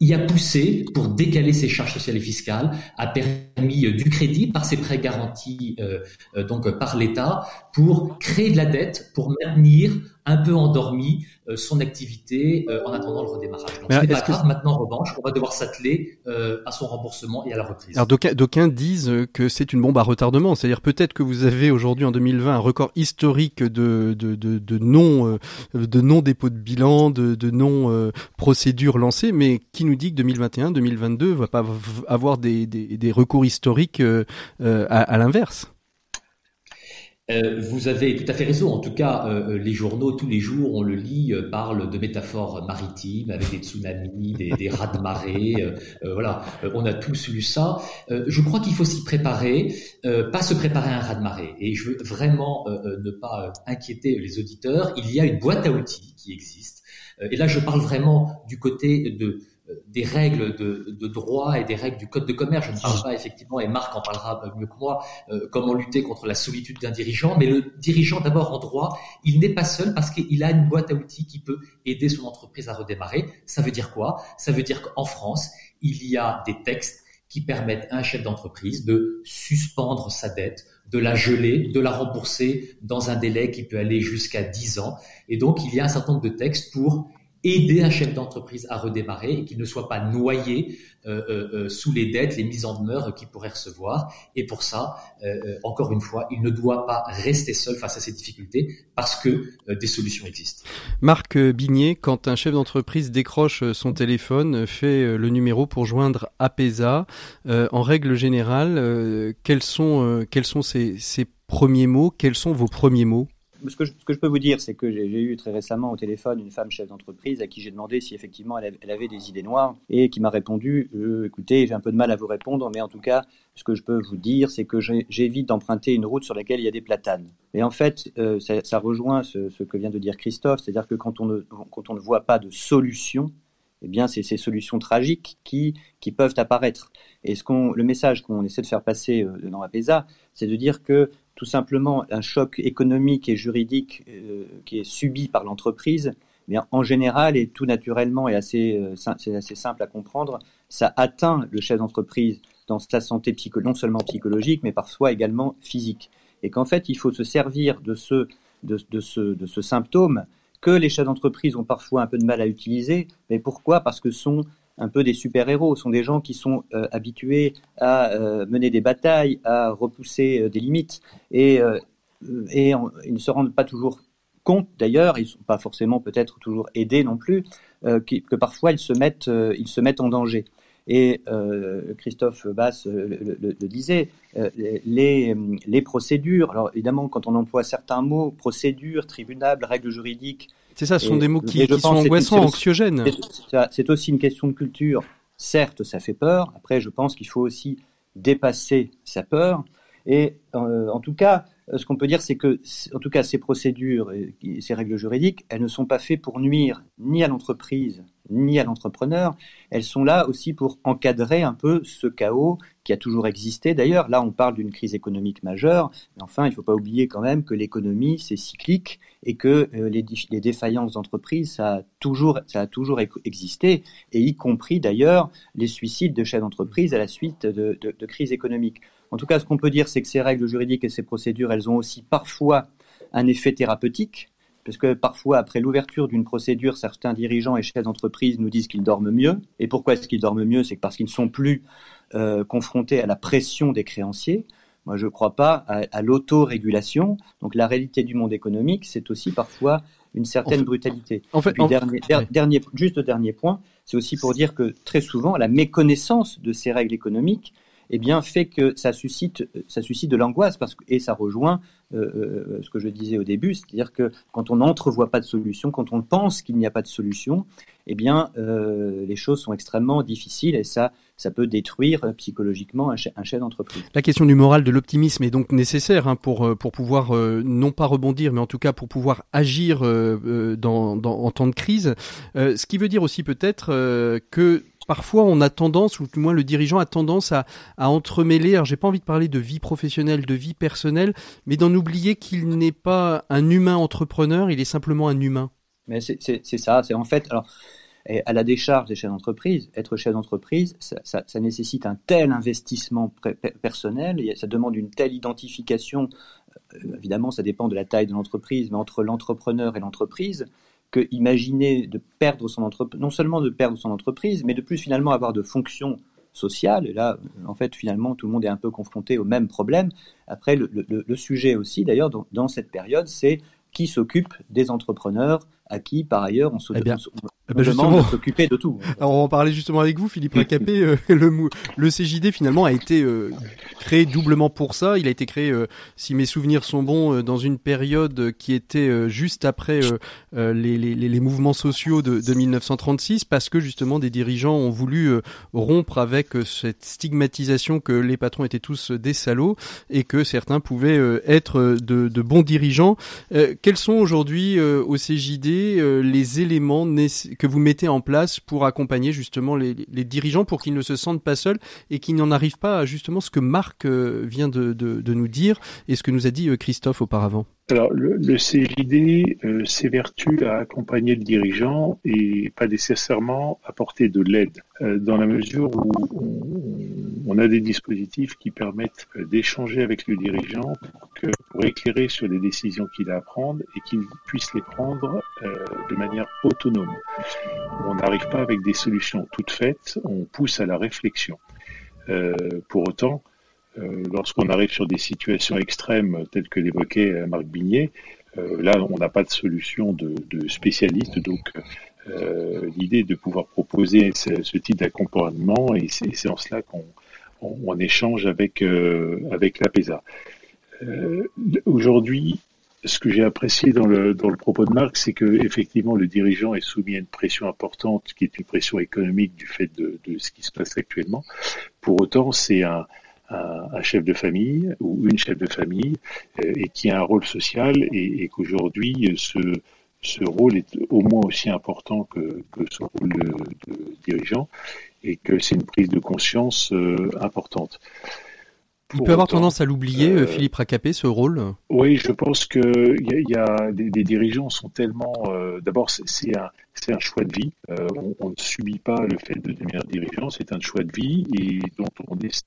[SPEAKER 5] y a poussé pour décaler ses charges sociales et fiscales, a permis euh, du crédit par ses prêts garantis euh, euh, donc par l'État pour créer de la dette, pour maintenir un peu endormi euh, son activité euh, en attendant le redémarrage. Donc, c'est pas grave. Maintenant, en revanche, on va devoir s'atteler euh, à son remboursement et à la reprise.
[SPEAKER 1] Alors, d'aucuns disent que c'est une bombe à retardement. C'est-à-dire peut-être que vous avez aujourd'hui en 2020 un record historique de de de, de non de non dépôt de bilan, de de non procédures lancées, mais qui nous dit que 2021, 2022 va pas avoir des des, des recours historiques à, à l'inverse?
[SPEAKER 5] Euh, vous avez tout à fait raison. En tout cas, euh, euh, les journaux, tous les jours, on le lit, parlent de métaphores maritimes avec des tsunamis, des, des rats de marée. voilà, on a tous lu ça. je crois qu'il faut s'y préparer, pas se préparer à un rat de marée. Et je veux vraiment ne pas inquiéter les auditeurs. Il y a une boîte à outils qui existe. et là, je parle vraiment du côté de des règles de, de, droit et des règles du code de commerce. Je ne parle pas effectivement, et Marc en parlera mieux que moi, euh, comment lutter contre la solitude d'un dirigeant. Mais le dirigeant, d'abord en droit, il n'est pas seul parce qu'il a une boîte à outils qui peut aider son entreprise à redémarrer. Ça veut dire quoi? Ça veut dire qu'en France, il y a des textes qui permettent à un chef d'entreprise de suspendre sa dette, de la geler, de la rembourser dans un délai qui peut aller jusqu'à 10 ans. Et donc, il y a un certain nombre de textes pour aider un chef d'entreprise à redémarrer et qu'il ne soit pas noyé euh, euh, euh, sous les dettes, les mises en demeure qu'il pourrait recevoir. Et pour ça, encore une fois, il ne doit pas rester seul face à ces difficultés parce que des solutions existent.
[SPEAKER 1] Marc Bignet, quand un chef d'entreprise décroche son téléphone, fait le numéro pour joindre APESA, en règle générale, quels sont, ces premiers mots? Quels sont vos premiers mots?
[SPEAKER 6] Ce que, je, peux vous dire, c'est que j'ai eu très récemment au téléphone une femme chef d'entreprise à qui j'ai demandé si effectivement elle, avait des idées noires et qui m'a répondu euh, écoutez, j'ai un peu de mal à vous répondre, mais en tout cas, ce que je peux vous dire, c'est que j'évite d'emprunter une route sur laquelle il y a des platanes. Et en fait, euh, ça, rejoint ce, que vient de dire Christophe, c'est-à-dire que quand on ne voit pas de solution, eh bien, c'est ces solutions tragiques qui, qui peuvent apparaître. Et ce le message qu'on essaie de faire passer euh, dans APESA, c'est de dire que tout simplement un choc économique et juridique euh, qui est subi par l'entreprise, eh en général et tout naturellement et assez, euh, c'est assez simple à comprendre, ça atteint le chef d'entreprise dans sa santé non seulement psychologique, mais parfois également physique. Et qu'en fait, il faut se servir de ce, de ce, de ce symptôme que les chefs d'entreprise ont parfois un peu de mal à utiliser. Mais pourquoi? Parce que sont un peu des super-héros, sont des gens qui sont euh, habitués à euh, mener des batailles, à repousser euh, des limites, et, ils ne se rendent pas toujours compte d'ailleurs, ils ne sont pas forcément peut-être toujours aidés non plus, que parfois ils se mettent en danger. Et Christophe Bass le, le disait, les, les, procédures, alors évidemment quand on emploie certains mots, procédure, tribunal, règles juridiques,
[SPEAKER 1] c'est ça, ce sont des mots qui, sont angoissants, anxiogènes.
[SPEAKER 6] C'est aussi une question de culture. Certes, ça fait peur. Après, je pense qu'il faut aussi dépasser sa peur. Et euh, en tout cas, ce qu'on peut dire, c'est que, en tout cas, ces procédures et ces règles juridiques, elles ne sont pas faites pour nuire ni à l'entreprise ni à l'entrepreneur. Elles sont là aussi pour encadrer un peu ce chaos qui a toujours existé. D'ailleurs, là, on parle d'une crise économique majeure, mais enfin, il ne faut pas oublier quand même que l'économie, c'est cyclique et que euh, les, défaillances d'entreprise, ça a toujours, existé, et y compris d'ailleurs les suicides de chefs d'entreprise à la suite de crises économiques. En tout cas, ce qu'on peut dire, c'est que ces règles juridiques et ces procédures, elles ont aussi parfois un effet thérapeutique parce que parfois, après l'ouverture d'une procédure, certains dirigeants et chefs d'entreprise nous disent qu'ils dorment mieux. Et pourquoi est-ce qu'ils dorment mieux? C'est parce qu'ils ne sont plus euh, confrontés à la pression des créanciers. Moi, je ne crois pas à, à l'autorégulation. Donc, la réalité du monde économique, c'est aussi parfois une certaine brutalité.
[SPEAKER 1] En fait,
[SPEAKER 6] dernier, dernier, juste dernier point, c'est aussi pour dire que très souvent, la méconnaissance de ces règles économiques eh bien, fait que ça suscite, ça suscite de l'angoisse parce que, et ça rejoint euh, euh, ce que je disais au début, c'est-à-dire que quand on n'entrevoit pas de solution, quand on pense qu'il n'y a pas de solution, eh bien, euh, les choses sont extrêmement difficiles et ça, ça peut détruire psychologiquement un, chef d'entreprise.
[SPEAKER 1] La question du moral, de l'optimisme est donc nécessaire hein, pour pour pouvoir non pas rebondir, mais en tout cas pour pouvoir agir dans, dans, en temps de crise. ce qui veut dire aussi peut-être que parfois on a tendance, ou du moins le dirigeant a tendance à, à entremêler, alors j'ai pas envie de parler de vie professionnelle, de vie personnelle, mais d'en oublier qu'il n'est pas un humain entrepreneur, il est simplement un humain.
[SPEAKER 6] Mais c'est ça, c'est en fait, alors, à la décharge des chefs d'entreprise, être chef d'entreprise, ça, nécessite un tel investissement personnel, ça demande une telle identification, euh, évidemment ça dépend de la taille de l'entreprise, mais entre l'entrepreneur et l'entreprise, que imaginer de perdre son entreprise, non seulement de perdre son entreprise, mais de plus finalement avoir de fonctions sociales. Et là, en fait, finalement, tout le monde est un peu confronté au même problème. Après, le, sujet aussi, d'ailleurs, dans, cette période, c'est qui s'occupe des entrepreneurs à qui, par ailleurs, on se, eh bien, on, eh demande de s'occuper de tout.
[SPEAKER 1] Alors, on parler justement avec vous, Philippe Lacapé. Euh, le, le CJD, finalement, a été euh, créé doublement pour ça. Il a été créé, euh, si mes souvenirs sont bons, dans une période qui était juste après les, les, les, mouvements sociaux de, de, 1936, parce que justement, des dirigeants ont voulu rompre avec cette stigmatisation que les patrons étaient tous des salauds et que certains pouvaient être de, de, bons dirigeants. quels sont aujourd'hui au CJD les éléments que vous mettez en place pour accompagner justement les, dirigeants pour qu'ils ne se sentent pas seuls et qu'ils n'en arrivent pas à justement ce que Marc vient de, nous dire et ce que nous a dit Christophe auparavant
[SPEAKER 7] alors, le, le CJD euh, s'évertue à accompagner le dirigeant et pas nécessairement apporter de l'aide, euh, dans la mesure où on, on, a des dispositifs qui permettent euh, d'échanger avec le dirigeant pour, que, pour, éclairer sur les décisions qu'il a à prendre et qu'il puisse les prendre euh, de manière autonome. On n'arrive pas avec des solutions toutes faites, on pousse à la réflexion. Euh, pour autant, lorsqu'on arrive sur des situations extrêmes telles que l'évoquait euh, Marc Bignet, euh, là, on n'a pas de solution de, de spécialiste, donc l'idée de pouvoir proposer ce, type d'accompagnement, et c'est en cela qu'on on, échange avec, avec l'APESA. Aujourd'hui, ce que j'ai apprécié dans le, dans le propos de Marc, c'est que effectivement le dirigeant est soumis à une pression importante, qui est une pression économique du fait de, de ce qui se passe actuellement. Pour autant, c'est un, un, chef de famille ou une chef de famille euh, et qui a un rôle social et, qu'aujourd'hui ce, ce rôle est au moins aussi important que, que son rôle de, dirigeant et que c'est une prise de conscience euh, importante.
[SPEAKER 1] Il peut avoir tendance à l'oublier, euh, Philippe Racapé, ce rôle?
[SPEAKER 7] Oui, je pense que y y a des, des, dirigeants sont tellement. D'abord, c'est un, un choix de vie. on, on, ne subit pas le fait de devenir dirigeant, c'est un choix de vie et dont on est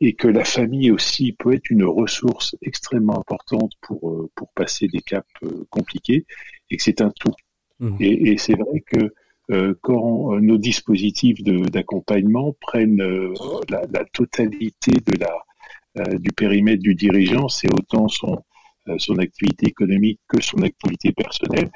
[SPEAKER 7] et que la famille aussi peut être une ressource extrêmement importante pour, euh, pour passer des caps euh, compliqués et que c'est un tout. Mmh. Et, et c'est vrai que euh, quand nos dispositifs d'accompagnement prennent la, la, totalité de la, du périmètre du dirigeant, c'est autant son, son activité économique que son activité personnelle.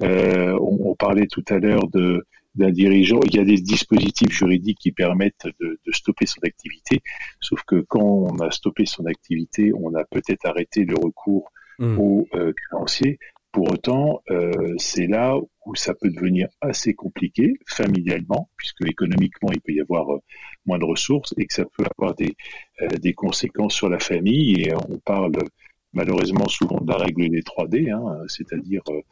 [SPEAKER 7] On, on, parlait tout à l'heure de d'un dirigeant. Il y a des dispositifs juridiques qui permettent de, de, stopper son activité, sauf que quand on a stoppé son activité, on a peut-être arrêté le recours mmh. aux euh, créanciers. Pour autant, euh, c'est là où ça peut devenir assez compliqué familialement, puisque économiquement, il peut y avoir euh, moins de ressources et que ça peut avoir des, euh, des conséquences sur la famille. Et on parle malheureusement souvent de la règle des 3D, hein, c'est-à-dire euh,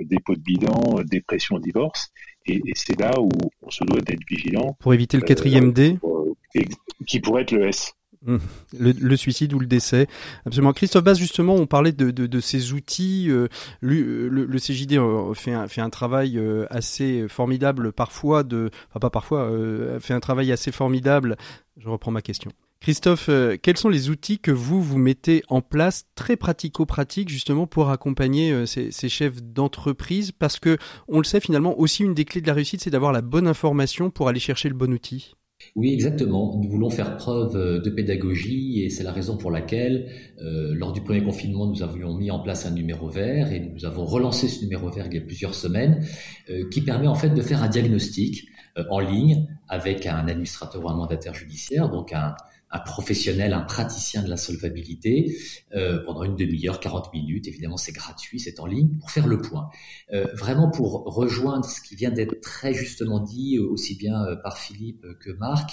[SPEAKER 7] dépôt de bilan, dépression, divorce. Et, et c'est là où on se doit d'être vigilant.
[SPEAKER 1] Pour éviter le quatrième D
[SPEAKER 7] euh, Qui pourrait être le S.
[SPEAKER 1] Hum, le, le, suicide ou le décès. Absolument. Christophe Bass, justement, on parlait de, de, de ces outils. Euh, le, le, CJD euh, fait un, fait un travail euh, assez formidable parfois, de, enfin pas parfois, fait un travail assez formidable. Je reprends ma question. Christophe, euh, quels sont les outils que vous, vous mettez en place très pratico-pratiques justement pour accompagner euh, ces, chefs d'entreprise? Parce que, on le sait finalement, aussi une des clés de la réussite, c'est d'avoir la bonne information pour aller chercher le bon outil.
[SPEAKER 5] Oui, exactement. Nous voulons faire preuve euh, de pédagogie et c'est la raison pour laquelle, lors du premier confinement, nous avions mis en place un numéro vert et nous avons relancé ce numéro vert il y a plusieurs semaines, qui permet en fait de faire un diagnostic en ligne avec un administrateur ou un mandataire judiciaire, donc un, professionnel, un praticien de la solvabilité euh, pendant une demi-heure, 40 minutes. Évidemment, c'est gratuit, c'est en ligne, pour faire le point. Euh, vraiment pour rejoindre ce qui vient d'être très justement dit, euh, aussi bien par Philippe que Marc,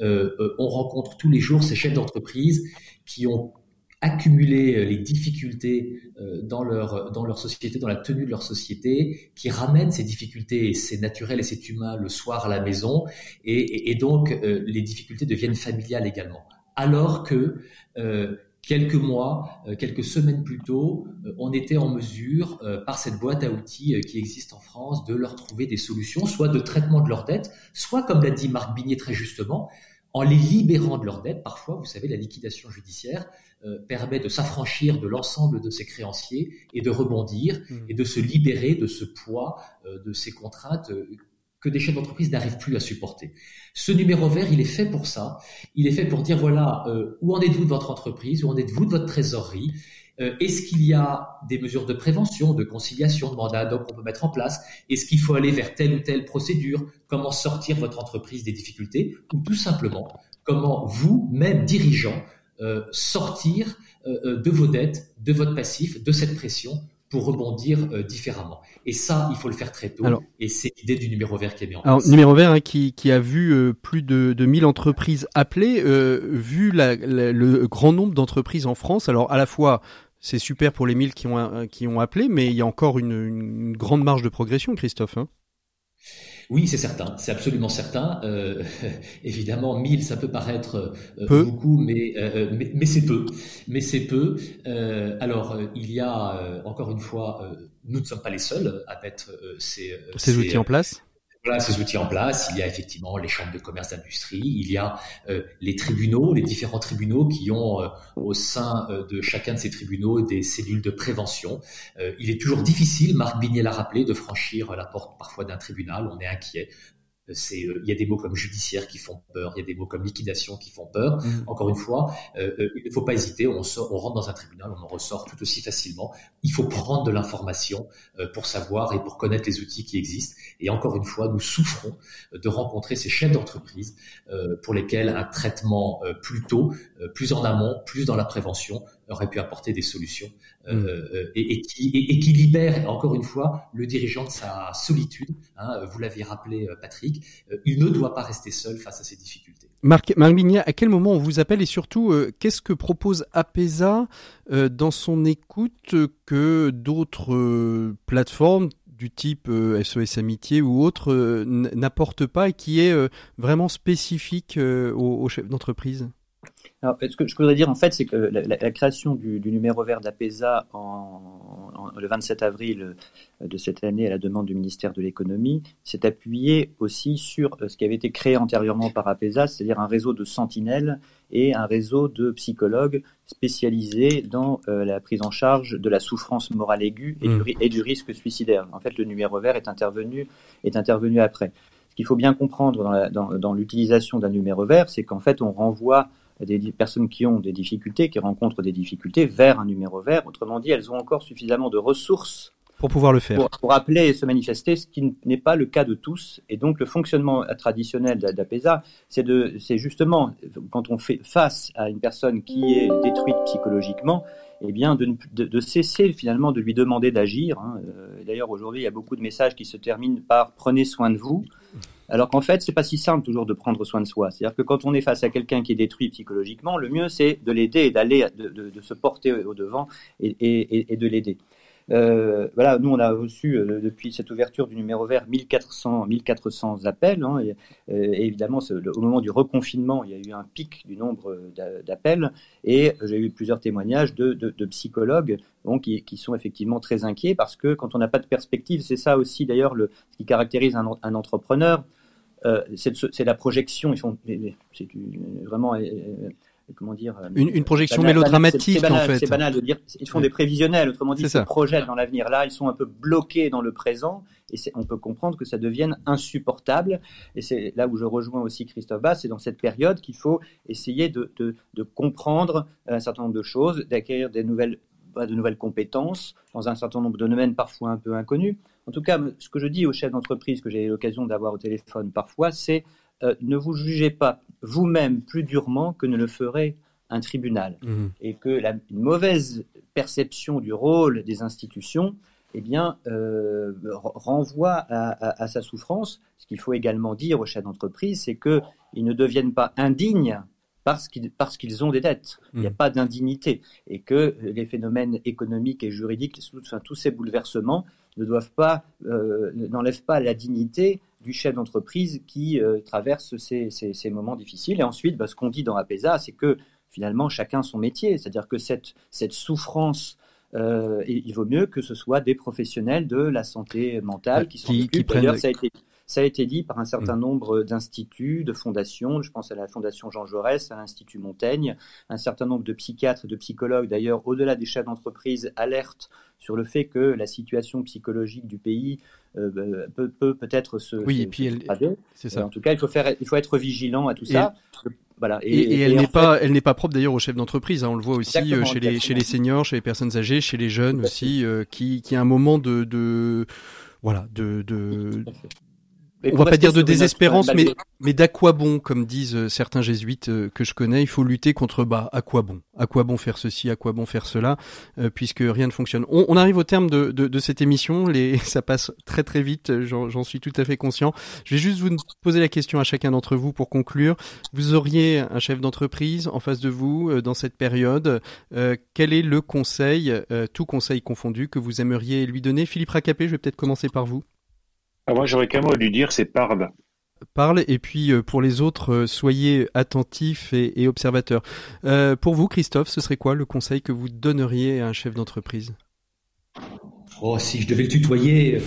[SPEAKER 5] on rencontre tous les jours ces chefs d'entreprise qui ont accumuler les difficultés dans leur, dans leur société, dans la tenue de leur société, qui ramènent ces difficultés, c'est naturel et c'est humain, le soir à la maison, et, donc les difficultés deviennent familiales également. Alors que euh, quelques mois, euh, quelques semaines plus tôt, euh, on était en mesure, par cette boîte à outils qui existe en France, de leur trouver des solutions, soit de traitement de leurs dettes, soit, comme l'a dit Marc Bignet très justement, en les libérant de leurs dettes. Parfois, vous savez, la liquidation judiciaire euh, permet de s'affranchir de l'ensemble de ses créanciers et de rebondir mmh. et de se libérer de ce poids, euh, de ces contraintes euh, que des chefs d'entreprise n'arrivent plus à supporter. Ce numéro vert, il est fait pour ça. Il est fait pour dire, voilà, où en êtes-vous de votre entreprise, où en êtes-vous de votre trésorerie Est-ce qu'il y a des mesures de prévention, de conciliation, de mandat ad qu'on peut mettre en place? Est-ce qu'il faut aller vers telle ou telle procédure? Comment sortir votre entreprise des difficultés? Ou tout simplement, comment vous, même dirigeant, euh, sortir euh, euh, de vos dettes, de votre passif, de cette pression pour rebondir différemment. Et ça, il faut le faire très tôt. et c'est l'idée du numéro vert qui est mis en
[SPEAKER 1] place. Alors, numéro vert hein, qui, qui, a vu plus de, de 1000 entreprises appelées, vu la, le grand nombre d'entreprises en France. Alors, à la fois, c'est super pour les 1000 qui ont, qui ont appelé, mais il y a encore une, une grande marge de progression, Christophe. Hein
[SPEAKER 5] Oui, c'est certain, c'est absolument certain. Euh, évidemment, 1000, ça peut paraître euh, beaucoup, mais, euh, mais, mais c'est peu. Mais c'est peu. Euh, alors, il y a, encore une fois, nous ne sommes pas les seuls à mettre ces,
[SPEAKER 1] ces outils en place
[SPEAKER 5] voilà ces outils en place. Il y a effectivement les chambres de commerce d'industrie, il y a euh, les tribunaux, les différents tribunaux qui ont euh, au sein euh, de chacun de ces tribunaux des cellules de prévention. il est toujours difficile, Marc Bignet l'a rappelé, de franchir la porte parfois d'un tribunal. On est inquiet c'est euh, il y a des mots comme judiciaire qui font peur, il y a des mots comme liquidation qui font peur. Mmh. Encore une fois, euh, euh, il ne faut pas hésiter. On sort, on rentre dans un tribunal, on en ressort tout aussi facilement. Il faut prendre de l'information pour savoir et pour connaître les outils qui existent. Et encore une fois, nous souffrons de rencontrer ces chefs d'entreprise pour lesquels un traitement plus tôt, plus en amont, plus dans la prévention aurait pu apporter des solutions euh, mm. euh, et, qui, et, qui, libère encore une fois le dirigeant de sa solitude. Hein, vous l'aviez rappelé, euh, Patrick, il ne doit pas rester seul face à ces difficultés.
[SPEAKER 1] Marc, Marc à quel moment on vous appelle et surtout, qu'est-ce que propose Apesa dans son écoute que d'autres plateformes du type SOS Amitié ou autres n'apportent pas et qui est vraiment spécifique aux chefs d'entreprise?
[SPEAKER 6] Ce que je voudrais dire, en fait, c'est que la, création du, numéro vert d'APESA en, le 27 avril euh, de cette année à la demande du ministère de l'économie s'est appuyée aussi sur euh, ce qui avait été créé antérieurement par APESA, c'est-à-dire un réseau de sentinelles et un réseau de psychologues spécialisés dans euh, la prise en charge de la souffrance morale aiguë et, du, et, du, risque suicidaire. En fait, le numéro vert est intervenu, est intervenu après. Ce qu'il faut bien comprendre dans l'utilisation d'un numéro vert, c'est qu'en fait, on renvoie des personnes qui ont des difficultés, qui rencontrent des difficultés, vers un numéro vert. Autrement dit, elles ont encore suffisamment de ressources
[SPEAKER 1] pour pouvoir le faire.
[SPEAKER 6] Pour, appeler et se manifester, ce qui n'est pas le cas de tous. Et donc, le fonctionnement traditionnel d'APESA, c'est justement, quand on fait face à une personne qui est détruite psychologiquement, eh bien, de, de, cesser finalement de lui demander d'agir. Hein. Euh, d'ailleurs, aujourd'hui, il y a beaucoup de messages qui se terminent par prenez soin de vous. Alors qu'en fait, c'est pas si simple toujours de prendre soin de soi. C'est-à-dire que quand on est face à quelqu'un qui est détruit psychologiquement, le mieux c'est de l'aider et d'aller, de, se porter au devant et de l'aider. Euh, voilà, nous on a reçu euh, depuis cette ouverture du numéro vert 1400, 1400 appels. Hein, et, euh, évidemment, au moment du reconfinement, il y a eu un pic du nombre d'appels et j'ai eu plusieurs témoignages de, psychologues bon, qui, sont effectivement très inquiets parce que quand on n'a pas de perspective, c'est ça aussi d'ailleurs le, ce qui caractérise un, entrepreneur. C'est la projection. C'est vraiment comment dire
[SPEAKER 1] euh, une, une projection mélodramatique
[SPEAKER 6] en
[SPEAKER 1] fait.
[SPEAKER 6] C'est banal de dire ils font des prévisionnels, autrement dit ils se projettent dans l'avenir. Là, ils sont un peu bloqués dans le présent et on peut comprendre que ça devienne insupportable. Et c'est là où je rejoins aussi Christophe Bass, c'est dans cette période qu'il faut essayer de, de, de, comprendre un certain nombre de choses, d'acquérir des nouvelles de nouvelles compétences dans un certain nombre de domaines parfois un peu inconnus. En tout cas, ce que je dis aux chefs d'entreprise que j'ai l'occasion d'avoir au téléphone parfois, c'est euh, ne vous jugez pas vous-même plus durement que ne le ferait un tribunal. Mmh. Et que la, une mauvaise perception du rôle des institutions eh bien, euh, renvoie à, sa souffrance. Ce qu'il faut également dire aux chefs d'entreprise, c'est qu'ils ne deviennent pas indignes parce qu'ils parce qu'ils ont des dettes. Il n'y a mmh. pas d'indignité et que les phénomènes économiques et juridiques, tous ces bouleversements, ne doivent pas euh, n'enlèvent pas la dignité du chef d'entreprise qui euh, traverse ces, ces, moments difficiles. Et ensuite, bah, ce qu'on dit dans APESA, c'est que finalement, chacun son métier. C'est-à-dire que cette, cette souffrance, euh, il vaut mieux que ce soit des professionnels de la santé mentale qui sont qui, qui prennent... ça a été ça a été dit par un certain mm. nombre d'instituts, de fondations. Je pense à la Fondation Jean Jaurès, à l'Institut Montaigne. Un certain nombre de psychiatres et de psychologues, d'ailleurs, au-delà des chefs d'entreprise, alertent sur le fait que la situation psychologique du pays euh, bah, peut, peut peut-être se.
[SPEAKER 1] Oui, et puis
[SPEAKER 6] c'est ça. En tout cas, il faut faire, il faut être vigilant à tout ça.
[SPEAKER 1] Voilà. Et, elle n'est pas, elle n'est pas propre d'ailleurs aux chefs d'entreprise. Hein. On le voit aussi euh, chez les chez les seniors, chez les personnes âgées, chez les jeunes aussi, euh, qui qui a un moment de, de voilà de, de on va pas dire de désespérance, mais, mais d'à quoi bon, comme disent euh, certains jésuites euh, que je connais, il faut lutter contre bah à quoi bon, à quoi bon faire ceci, à quoi bon faire cela, euh, puisque rien ne fonctionne. On, on arrive au terme de, de, de, cette émission, les, ça passe très très vite, j'en suis tout à fait conscient. Je vais juste vous poser la question à chacun d'entre vous pour conclure. Vous auriez un chef d'entreprise en face de vous dans cette période. quel est le conseil, tout conseil confondu, que vous aimeriez lui donner? Philippe Racapé, je vais peut-être commencer par vous.
[SPEAKER 7] Ah, Moi, j'aurais qu'un mot à lui dire, c'est parle.
[SPEAKER 1] Parle, et puis pour les autres, soyez attentifs et, observateurs. pour vous, Christophe, ce serait quoi le conseil que vous donneriez à un chef d'entreprise?
[SPEAKER 5] Oh, si je devais le tutoyer,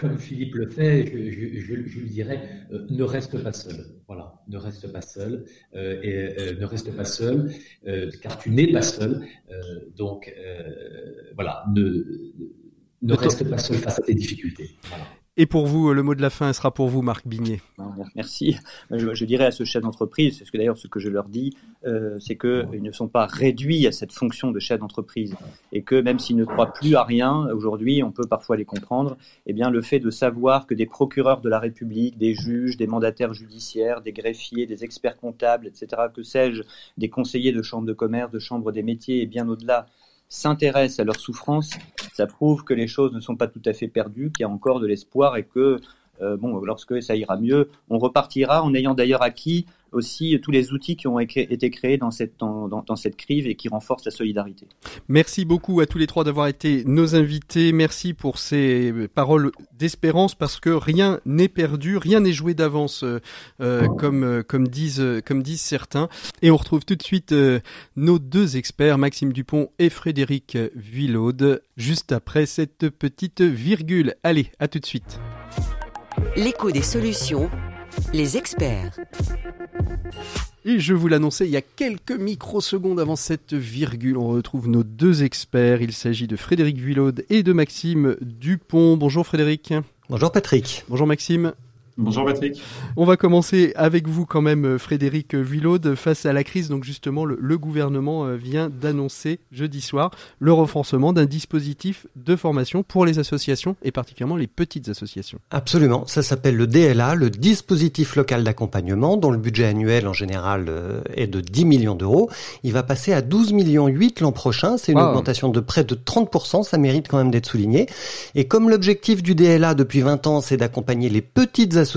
[SPEAKER 5] comme Philippe le fait, je, lui dirais euh, ne reste pas seul. Voilà, ne reste pas seul euh, et euh, ne reste pas seul, car tu n'es pas seul. donc voilà, ne, ne reste pas seul face à tes difficultés. Voilà.
[SPEAKER 1] Et pour vous, le mot de la fin sera pour vous, Marc Bignet.
[SPEAKER 6] Merci. Je, dirais à ce chef d'entreprise, c'est ce que d'ailleurs ce que je leur dis, euh, c'est qu'ils ne sont pas réduits à cette fonction de chef d'entreprise et que même s'ils ne croient plus à rien aujourd'hui, on peut parfois les comprendre. Eh bien, le fait de savoir que des procureurs de la République, des juges, des mandataires judiciaires, des greffiers, des experts comptables, etc., que sais-je, des conseillers de chambre de commerce, de chambre des métiers et bien au-delà, s'intéressent à leurs souffrances, ça prouve que les choses ne sont pas tout à fait perdues, qu'il y a encore de l'espoir et que, bon, lorsque ça ira mieux, on repartira en ayant d'ailleurs acquis aussi tous les outils qui ont été créés dans cette, crise et qui renforcent la solidarité.
[SPEAKER 1] Merci beaucoup à tous les trois d'avoir été nos invités. Merci pour ces paroles d'espérance parce que rien n'est perdu, rien n'est joué d'avance euh, euh comme, euh, disent, certains. Et on retrouve tout de suite euh, nos deux experts, Maxime Dupont et Frédéric Villaude, juste après cette petite virgule. Allez, à tout de suite.
[SPEAKER 2] L'écho des solutions les experts.
[SPEAKER 1] Et je vous l'annonçais il y a quelques microsecondes avant cette virgule, on retrouve nos deux experts. Il s'agit de Frédéric Vuillaude et de Maxime Dupont. Bonjour Frédéric.
[SPEAKER 8] Bonjour Patrick.
[SPEAKER 1] Bonjour Maxime.
[SPEAKER 9] Bonjour Patrick.
[SPEAKER 1] On va commencer avec vous quand même, euh, Frédéric Vuillaude. Face à la crise, donc justement, le, gouvernement euh, vient d'annoncer jeudi soir le renforcement d'un dispositif de formation pour les associations et particulièrement les petites associations.
[SPEAKER 8] Absolument. Ça s'appelle le DLA, le dispositif local d'accompagnement, dont le budget annuel en général euh, est de 10 millions d'euros. Il va passer à 12 millions 8 l'an prochain. C'est une augmentation de près de 30%. Ça mérite quand même d'être souligné. Et comme l'objectif du DLA depuis 20 ans, c'est d'accompagner les petites associations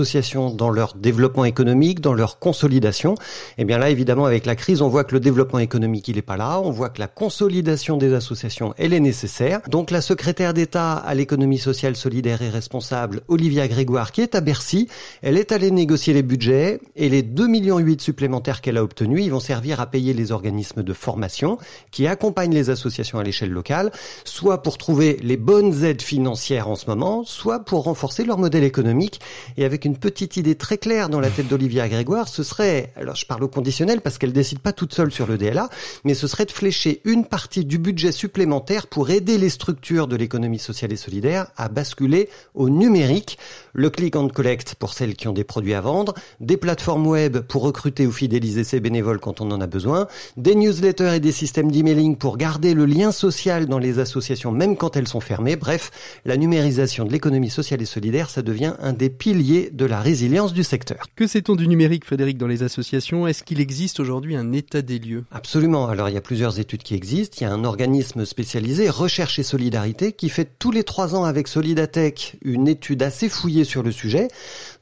[SPEAKER 8] dans leur développement économique, dans leur consolidation. Et eh bien là, évidemment, avec la crise, on voit que le développement économique, il n'est pas là. On voit que la consolidation des associations, elle est nécessaire. Donc la secrétaire d'État à l'économie sociale, solidaire et responsable, Olivia Grégoire, qui est à Bercy, elle est allée négocier les budgets et les 2,8 millions supplémentaires qu'elle a obtenus, ils vont servir à payer les organismes de formation qui accompagnent les associations à l'échelle locale, soit pour trouver les bonnes aides financières en ce moment, soit pour renforcer leur modèle économique et avec une petite idée très claire dans la tête d'Olivia Grégoire, ce serait, alors je parle au conditionnel parce qu'elle décide pas toute seule sur le DLA, mais ce serait de flécher une partie du budget supplémentaire pour aider les structures de l'économie sociale et solidaire à basculer au numérique, le click and collect pour celles qui ont des produits à vendre, des plateformes web pour recruter ou fidéliser ses bénévoles quand on en a besoin, des newsletters et des systèmes d'emailing pour garder le lien social dans les associations même quand elles sont fermées. Bref, la numérisation de l'économie sociale et solidaire, ça devient un des piliers de la résilience du secteur.
[SPEAKER 1] Que sait-on du numérique, Frédéric, dans les associations? Est-ce qu'il existe aujourd'hui un état des lieux?
[SPEAKER 8] Absolument. Alors, il y a plusieurs études qui existent. Il y a un organisme spécialisé, Recherche et Solidarité, qui fait tous les trois ans avec Solidatech une étude assez fouillée sur le sujet.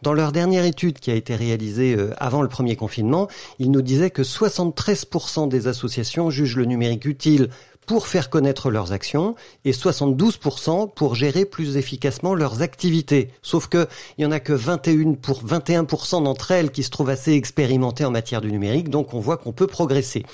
[SPEAKER 8] Dans leur dernière étude qui a été réalisée euh, avant le premier confinement, ils nous disaient que 73% des associations jugent le numérique utile pour faire connaître leurs actions et 72% pour gérer plus efficacement leurs activités. Sauf que il y en a que 21 pour 21% d'entre elles qui se trouvent assez expérimentées en matière du numérique, donc on voit qu'on peut progresser.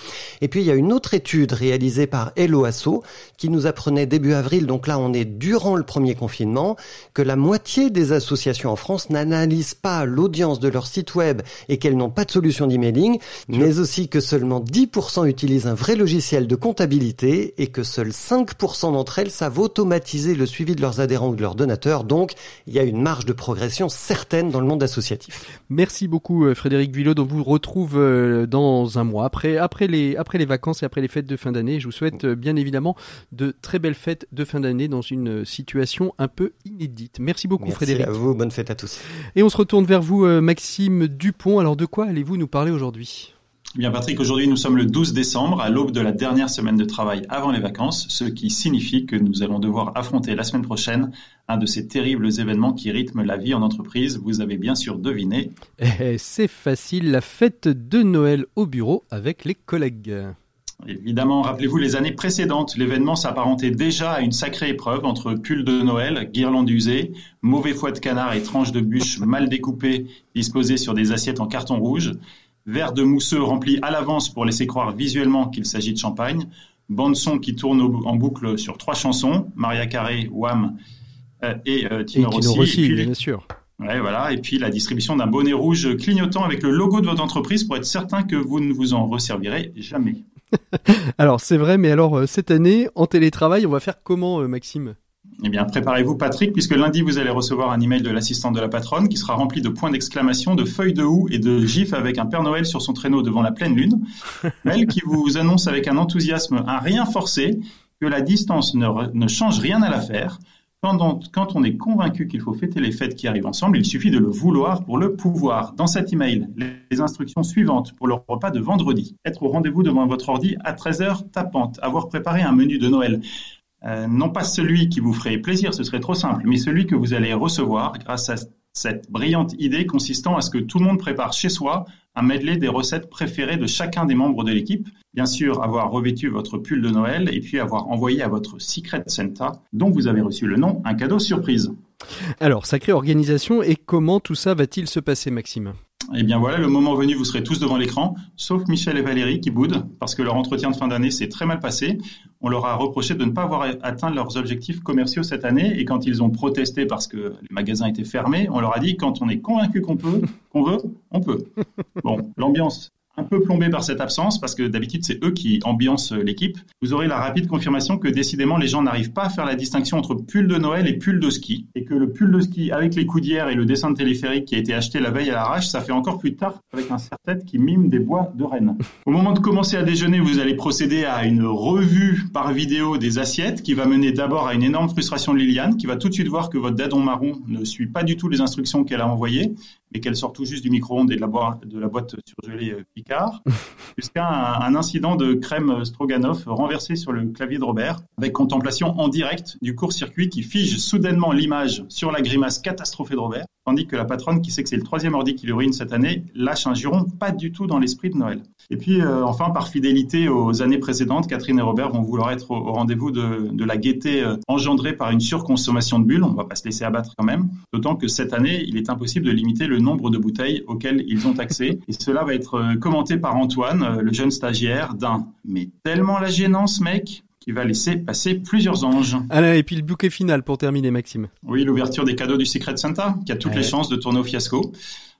[SPEAKER 8] Et puis il y a une autre étude réalisée par Eloasso qui nous apprenait début avril, donc là on est durant le premier confinement, que la moitié des associations en France n'analysent pas l'audience de leur site web et qu'elles n'ont pas de solution d'emailing, mais aussi que seulement 10% utilisent un vrai logiciel de comptabilité et que seuls 5% d'entre elles savent automatiser le suivi de leurs adhérents ou de leurs donateurs. Donc, il y a une marge de progression certaine dans le monde associatif.
[SPEAKER 1] Merci beaucoup euh, Frédéric Villot. On vous retrouve euh, dans un mois après, après, les, après les vacances et après les fêtes de fin d'année. Je vous souhaite euh, bien évidemment de très belles fêtes de fin d'année dans une situation un peu inédite. Merci beaucoup Frédéric.
[SPEAKER 8] Merci à vous, bonne fête à tous.
[SPEAKER 1] Et on se retourne vers vous Maxime Dupont. Alors de quoi allez-vous nous parler aujourd'hui?
[SPEAKER 9] Bien Patrick, aujourd'hui nous sommes le 12 décembre, à l'aube de la dernière semaine de travail avant les vacances, ce qui signifie que nous allons devoir affronter la semaine prochaine un de ces terribles événements qui rythment la vie en entreprise. Vous avez bien sûr deviné.
[SPEAKER 1] Eh, c'est facile, la fête de Noël au bureau avec les collègues.
[SPEAKER 9] Évidemment, rappelez-vous les années précédentes, l'événement s'apparentait déjà à une sacrée épreuve entre pull de Noël, guirlandes usées, mauvais foie de canard et tranches de bûche mal découpées disposées sur des assiettes en carton rouge, verres de mousseux remplis à l'avance pour laisser croire visuellement qu'il s'agit de champagne, bande son qui tourne en boucle sur trois chansons, Maria Carré, Wham euh, et euh, Tino,
[SPEAKER 1] Rossi. bien sûr.
[SPEAKER 9] Ouais, voilà. Et puis la distribution d'un bonnet rouge clignotant avec le logo de votre entreprise pour être certain que vous ne vous en resservirez jamais.
[SPEAKER 1] alors c'est vrai, mais alors euh, cette année en télétravail, on va faire comment, Maxime?
[SPEAKER 9] Eh bien, préparez-vous, Patrick, puisque lundi, vous allez recevoir un email de l'assistante de la patronne qui sera rempli de points d'exclamation, de feuilles de houx et de gifs avec un Père Noël sur son traîneau devant la pleine lune. Elle qui vous annonce avec un enthousiasme, un rien forcé, que la distance ne, change rien à l'affaire. Quand on, quand on est convaincu qu'il faut fêter les fêtes qui arrivent ensemble, il suffit de le vouloir pour le pouvoir. Dans cet email, les instructions suivantes pour le repas de vendredi. Être au rendez-vous devant votre ordi à 13h tapante. Avoir préparé un menu de Noël euh, non pas celui qui vous ferait plaisir, ce serait trop simple, mais celui que vous allez recevoir grâce à cette brillante idée consistant à ce que tout le monde prépare chez soi un medley des recettes préférées de chacun des membres de l'équipe. Bien sûr, avoir revêtu votre pull de Noël et puis avoir envoyé à votre Secret Santa, dont vous avez reçu le nom, un cadeau surprise.
[SPEAKER 1] Alors, sacrée organisation, et comment tout ça va-t-il se passer, Maxime?
[SPEAKER 9] Eh bien voilà, le moment venu, vous serez tous devant l'écran, sauf Michel et Valérie qui boudent, parce que leur entretien de fin d'année s'est très mal passé. On leur a reproché de ne pas avoir atteint leurs objectifs commerciaux cette année, et quand ils ont protesté parce que les magasins étaient fermés, on leur a dit quand on est convaincu qu'on peut, qu'on veut, on peut. Bon, l'ambiance un peu plombé par cette absence, parce que d'habitude c'est eux qui ambiancent l'équipe, vous aurez la rapide confirmation que décidément les gens n'arrivent pas à faire la distinction entre pull de Noël et pull de ski, et que le pull de ski avec les coudières et le dessin de téléphérique qui a été acheté la veille à l'arrache, ça fait encore plus tard avec un serre-tête qui mime des bois de Rennes. Au moment de commencer à déjeuner, vous allez procéder à une revue par vidéo des assiettes qui va mener d'abord à une énorme frustration de Liliane, qui va tout de suite voir que votre dadon marron ne suit pas du tout les instructions qu'elle a envoyées, et qu'elle sort tout juste du micro-ondes et de la, boîte, de la boîte surgelée euh, Picard, jusqu'à un, incident de crème Stroganoff renversée sur le clavier de Robert, avec contemplation en direct du court-circuit qui fige soudainement l'image sur la grimace catastrophée de Robert, tandis que la patronne, qui sait que c'est le troisième ordi qui ruine cette année, lâche un juron pas du tout dans l'esprit de Noël. Et puis, euh, enfin, par fidélité aux années précédentes, Catherine et Robert vont vouloir être au, rendez-vous de, de, la gaieté euh, engendrée par une surconsommation de bulles. On ne va pas se laisser abattre quand même. D'autant que cette année, il est impossible de limiter le nombre de bouteilles auxquelles ils ont accès. Et cela va être euh, commenté par Antoine, le jeune stagiaire, d'un « mais tellement la gênance, mec !» Qui va laisser passer plusieurs anges.
[SPEAKER 1] Allez, et puis le bouquet final pour terminer, Maxime.
[SPEAKER 9] Oui, l'ouverture des cadeaux du Secret Santa, qui a toutes les chances de tourner au fiasco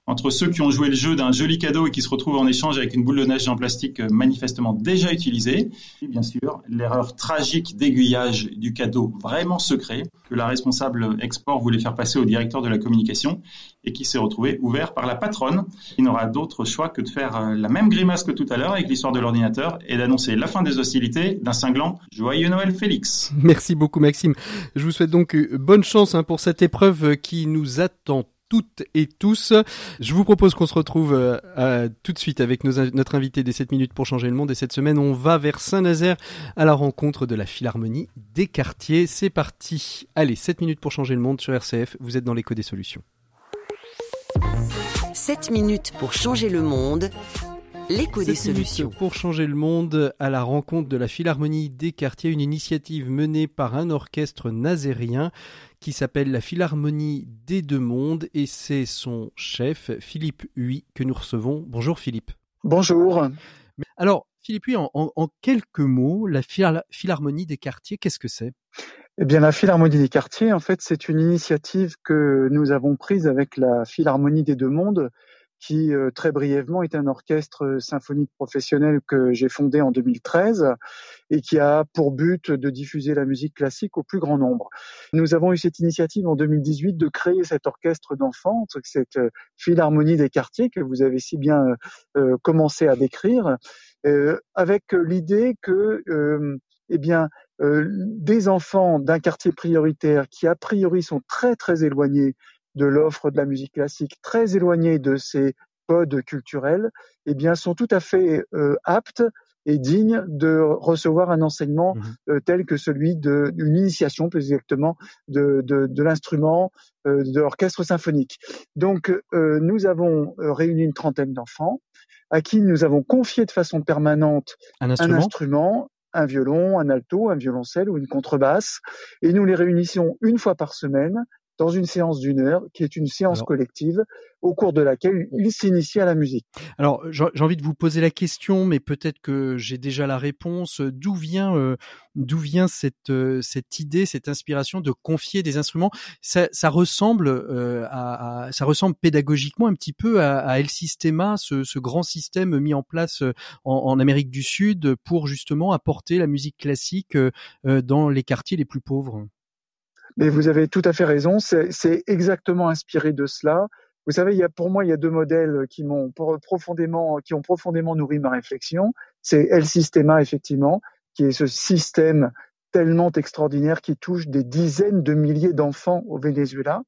[SPEAKER 9] entre ceux qui ont joué le jeu d'un joli cadeau et qui se retrouvent en échange avec une boule de neige en plastique euh, manifestement déjà utilisée, et bien sûr l'erreur tragique d'aiguillage du cadeau vraiment secret que la responsable export voulait faire passer au directeur de la communication et qui s'est retrouvé ouvert par la patronne, qui n'aura d'autre choix que de faire euh, la même grimace que tout à l'heure avec l'histoire de l'ordinateur et d'annoncer la fin des hostilités d'un cinglant Joyeux Noël Félix.
[SPEAKER 1] Merci beaucoup Maxime. Je vous souhaite donc euh, bonne chance hein, pour cette épreuve qui nous attend toutes et tous. Je vous propose qu'on se retrouve euh, tout de suite avec notre invité des 7 minutes pour changer le monde. Et cette semaine, on va vers Saint-Nazaire à la rencontre de la Philharmonie des quartiers. C'est parti. Allez, 7 minutes pour changer le monde sur RCF. Vous êtes dans l'écho des solutions.
[SPEAKER 2] 7 minutes pour changer le monde. L'écho des solutions.
[SPEAKER 1] Pour changer le monde, à la rencontre de la Philharmonie des quartiers, une initiative menée par un orchestre nazérien qui s'appelle la Philharmonie des Deux Mondes et c'est son chef, Philippe Huy, que nous recevons. Bonjour Philippe.
[SPEAKER 10] Bonjour.
[SPEAKER 1] Alors, Philippe Huy, en, quelques mots, la Philharmonie des quartiers, qu'est-ce que c'est?
[SPEAKER 10] Eh bien, la Philharmonie des quartiers, en fait, c'est une initiative que nous avons prise avec la Philharmonie des Deux Mondes, qui euh, très brièvement est un orchestre euh, symphonique professionnel que j'ai fondé en 2013 et qui a pour but de diffuser la musique classique au plus grand nombre. Nous avons eu cette initiative en 2018 de créer cet orchestre d'enfants, cette euh, philharmonie des quartiers que vous avez si bien commencé à décrire, avec l'idée que eh bien, des enfants d'un quartier prioritaire qui a priori sont très très éloignés de l'offre de la musique classique, très éloignée de ces codes culturels, eh bien, sont tout à fait euh, aptes et dignes de recevoir un enseignement mmh euh, tel que celui d'une initiation, plus exactement, de, de, de l'instrument de l'orchestre symphonique. Donc, nous avons réuni une trentaine d'enfants à qui nous avons confié de façon permanente
[SPEAKER 1] un instrument,
[SPEAKER 10] un, violon, un alto, un violoncelle ou une contrebasse, et nous les réunissions une fois par semaine dans une séance d'une heure, qui est une séance collective au cours de laquelle il s'initie à la musique.
[SPEAKER 1] Alors, j'ai envie de vous poser la question, mais peut-être que j'ai déjà la réponse. D'où vient, euh, d'où vient cette euh, cette idée, cette inspiration de confier des instruments? Ça, ça ressemble euh, à, ça ressemble pédagogiquement un petit peu à, à El Sistema, ce, ce, grand système mis en place en, en, Amérique du Sud pour justement apporter la musique classique dans les quartiers les plus pauvres?
[SPEAKER 10] Mais vous avez tout à fait raison, c'est exactement inspiré de cela. Vous savez, il y a, pour moi, il y a deux modèles qui m'ont profondément, qui ont profondément nourri ma réflexion. C'est El Sistema, effectivement, qui est ce système tellement extraordinaire qui touche des dizaines de milliers d'enfants au Venezuela.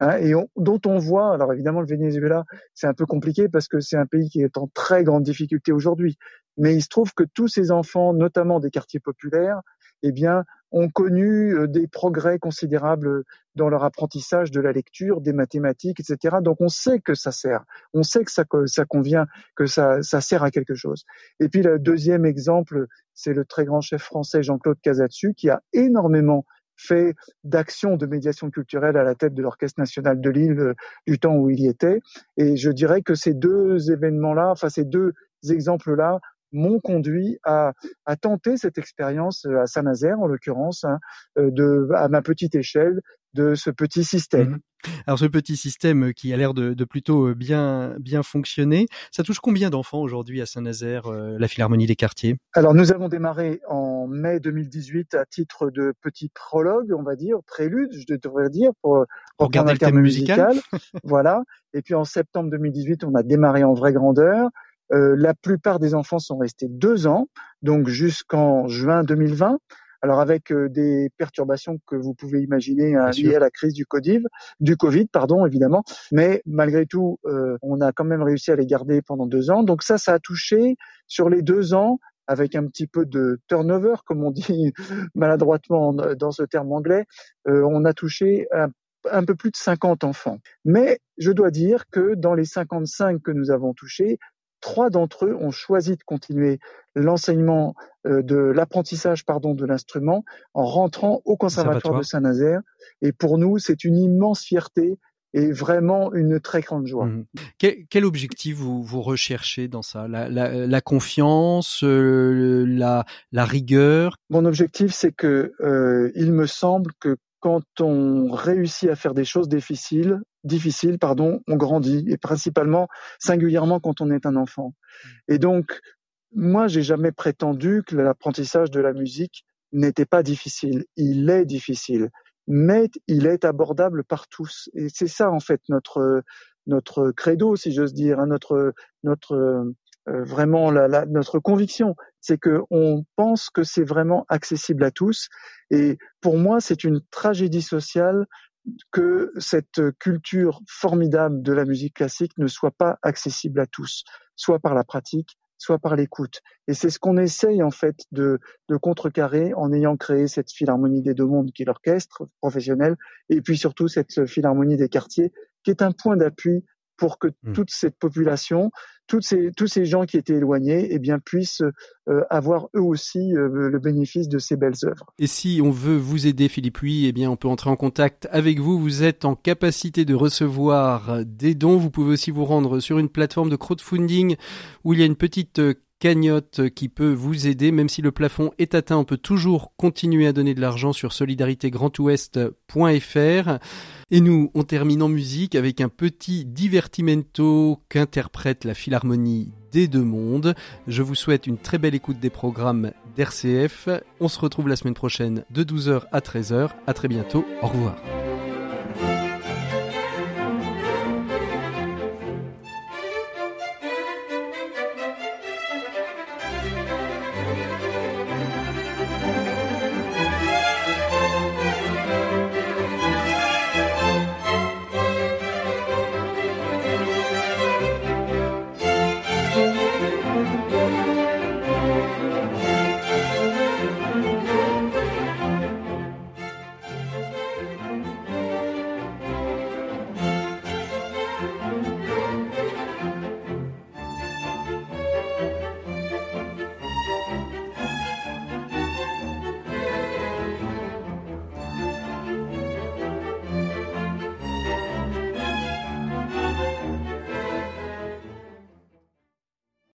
[SPEAKER 10] Hein, et dont on voit, alors évidemment le Venezuela, c'est un peu compliqué parce que c'est un pays qui est en très grande difficulté aujourd'hui, mais il se trouve que tous ces enfants, notamment des quartiers populaires, eh bien, ont connu euh, des progrès considérables dans leur apprentissage de la lecture, des mathématiques, etc. Donc on sait que ça sert, on sait que ça, convient, que ça, ça sert à quelque chose. Et puis le deuxième exemple, c'est le très grand chef français Jean-Claude Casatsu qui a énormément fait d'actions de médiation culturelle à la tête de l'Orchestre national de Lille euh, du temps où il y était. Et je dirais que ces deux événements-là, enfin ces deux exemples-là, m'ont conduit à, à, tenter cette expérience euh, à Saint-Nazaire, en l'occurrence, hein, euh, de, à ma petite échelle, de ce petit système. Mmh.
[SPEAKER 1] Alors ce petit système qui a l'air de, de, plutôt euh, bien bien fonctionner, ça touche combien d'enfants aujourd'hui à Saint-Nazaire, la Philharmonie des quartiers?
[SPEAKER 10] Alors nous avons démarré en mai 2018 à titre de petit prologue, on va dire, prélude, je devrais dire, pour,
[SPEAKER 1] pour regarder le thème musical. musical.
[SPEAKER 10] voilà. Et puis en septembre 2018, on a démarré en vraie grandeur. Euh, la plupart des enfants sont restés deux ans, donc jusqu'en juin 2020. Alors avec euh, des perturbations que vous pouvez imaginer hein, liées à la crise du Covid, du Covid, pardon, évidemment. Mais malgré tout, euh, on a quand même réussi à les garder pendant deux ans. Donc ça, ça a touché sur les deux ans avec un petit peu de turnover, comme on dit maladroitement dans ce terme anglais, on a touché un, un, peu plus de 50 enfants. Mais je dois dire que dans les 55 que nous avons touchés, trois d'entre eux ont choisi de continuer l'enseignement euh, de l'apprentissage pardon de l'instrument en rentrant au conservatoire de Saint-Nazaire et pour nous c'est une immense fierté et vraiment une très grande joie. Mmh.
[SPEAKER 1] Quel, objectif vous, vous recherchez dans ça? La, confiance, euh, la, la, rigueur?
[SPEAKER 10] Mon objectif, c'est que euh, il me semble que quand on réussit à faire des choses difficiles, difficiles, pardon, on grandit et principalement, singulièrement quand on est un enfant. Et donc, moi, j'ai jamais prétendu que l'apprentissage de la musique n'était pas difficile. Il est difficile, mais il est abordable par tous. Et c'est ça, en fait, notre notre credo, si j'ose dire, hein, notre notre euh, vraiment notre conviction, c'est que on pense que c'est vraiment accessible à tous. Et pour moi, c'est une tragédie sociale que cette culture formidable de la musique classique ne soit pas accessible à tous, soit par la pratique, soit par l'écoute. Et c'est ce qu'on essaye en fait de, de contrecarrer en ayant créé cette philharmonie des deux mondes qui est l'orchestre professionnel, et puis surtout cette philharmonie des quartiers qui est un point d'appui pour que mmh. toute cette population, toutes ces, tous ces gens qui étaient éloignés, eh bien, puissent euh, avoir eux aussi euh, le bénéfice de ces belles œuvres.
[SPEAKER 1] Et si on veut vous aider, Philippe Huy, eh bien, on peut entrer en contact avec vous. Vous êtes en capacité de recevoir des dons. Vous pouvez aussi vous rendre sur une plateforme de crowdfunding où il y a une petite euh, cagnotte qui peut vous aider. Même si le plafond est atteint, on peut toujours continuer à donner de l'argent sur solidaritégrandouest.fr. Et nous, on termine en musique avec un petit divertimento qu'interprète la Philharmonie des deux mondes. Je vous souhaite une très belle écoute des programmes d'RCF. On se retrouve la semaine prochaine de 12h à 13h. À très bientôt. Au revoir.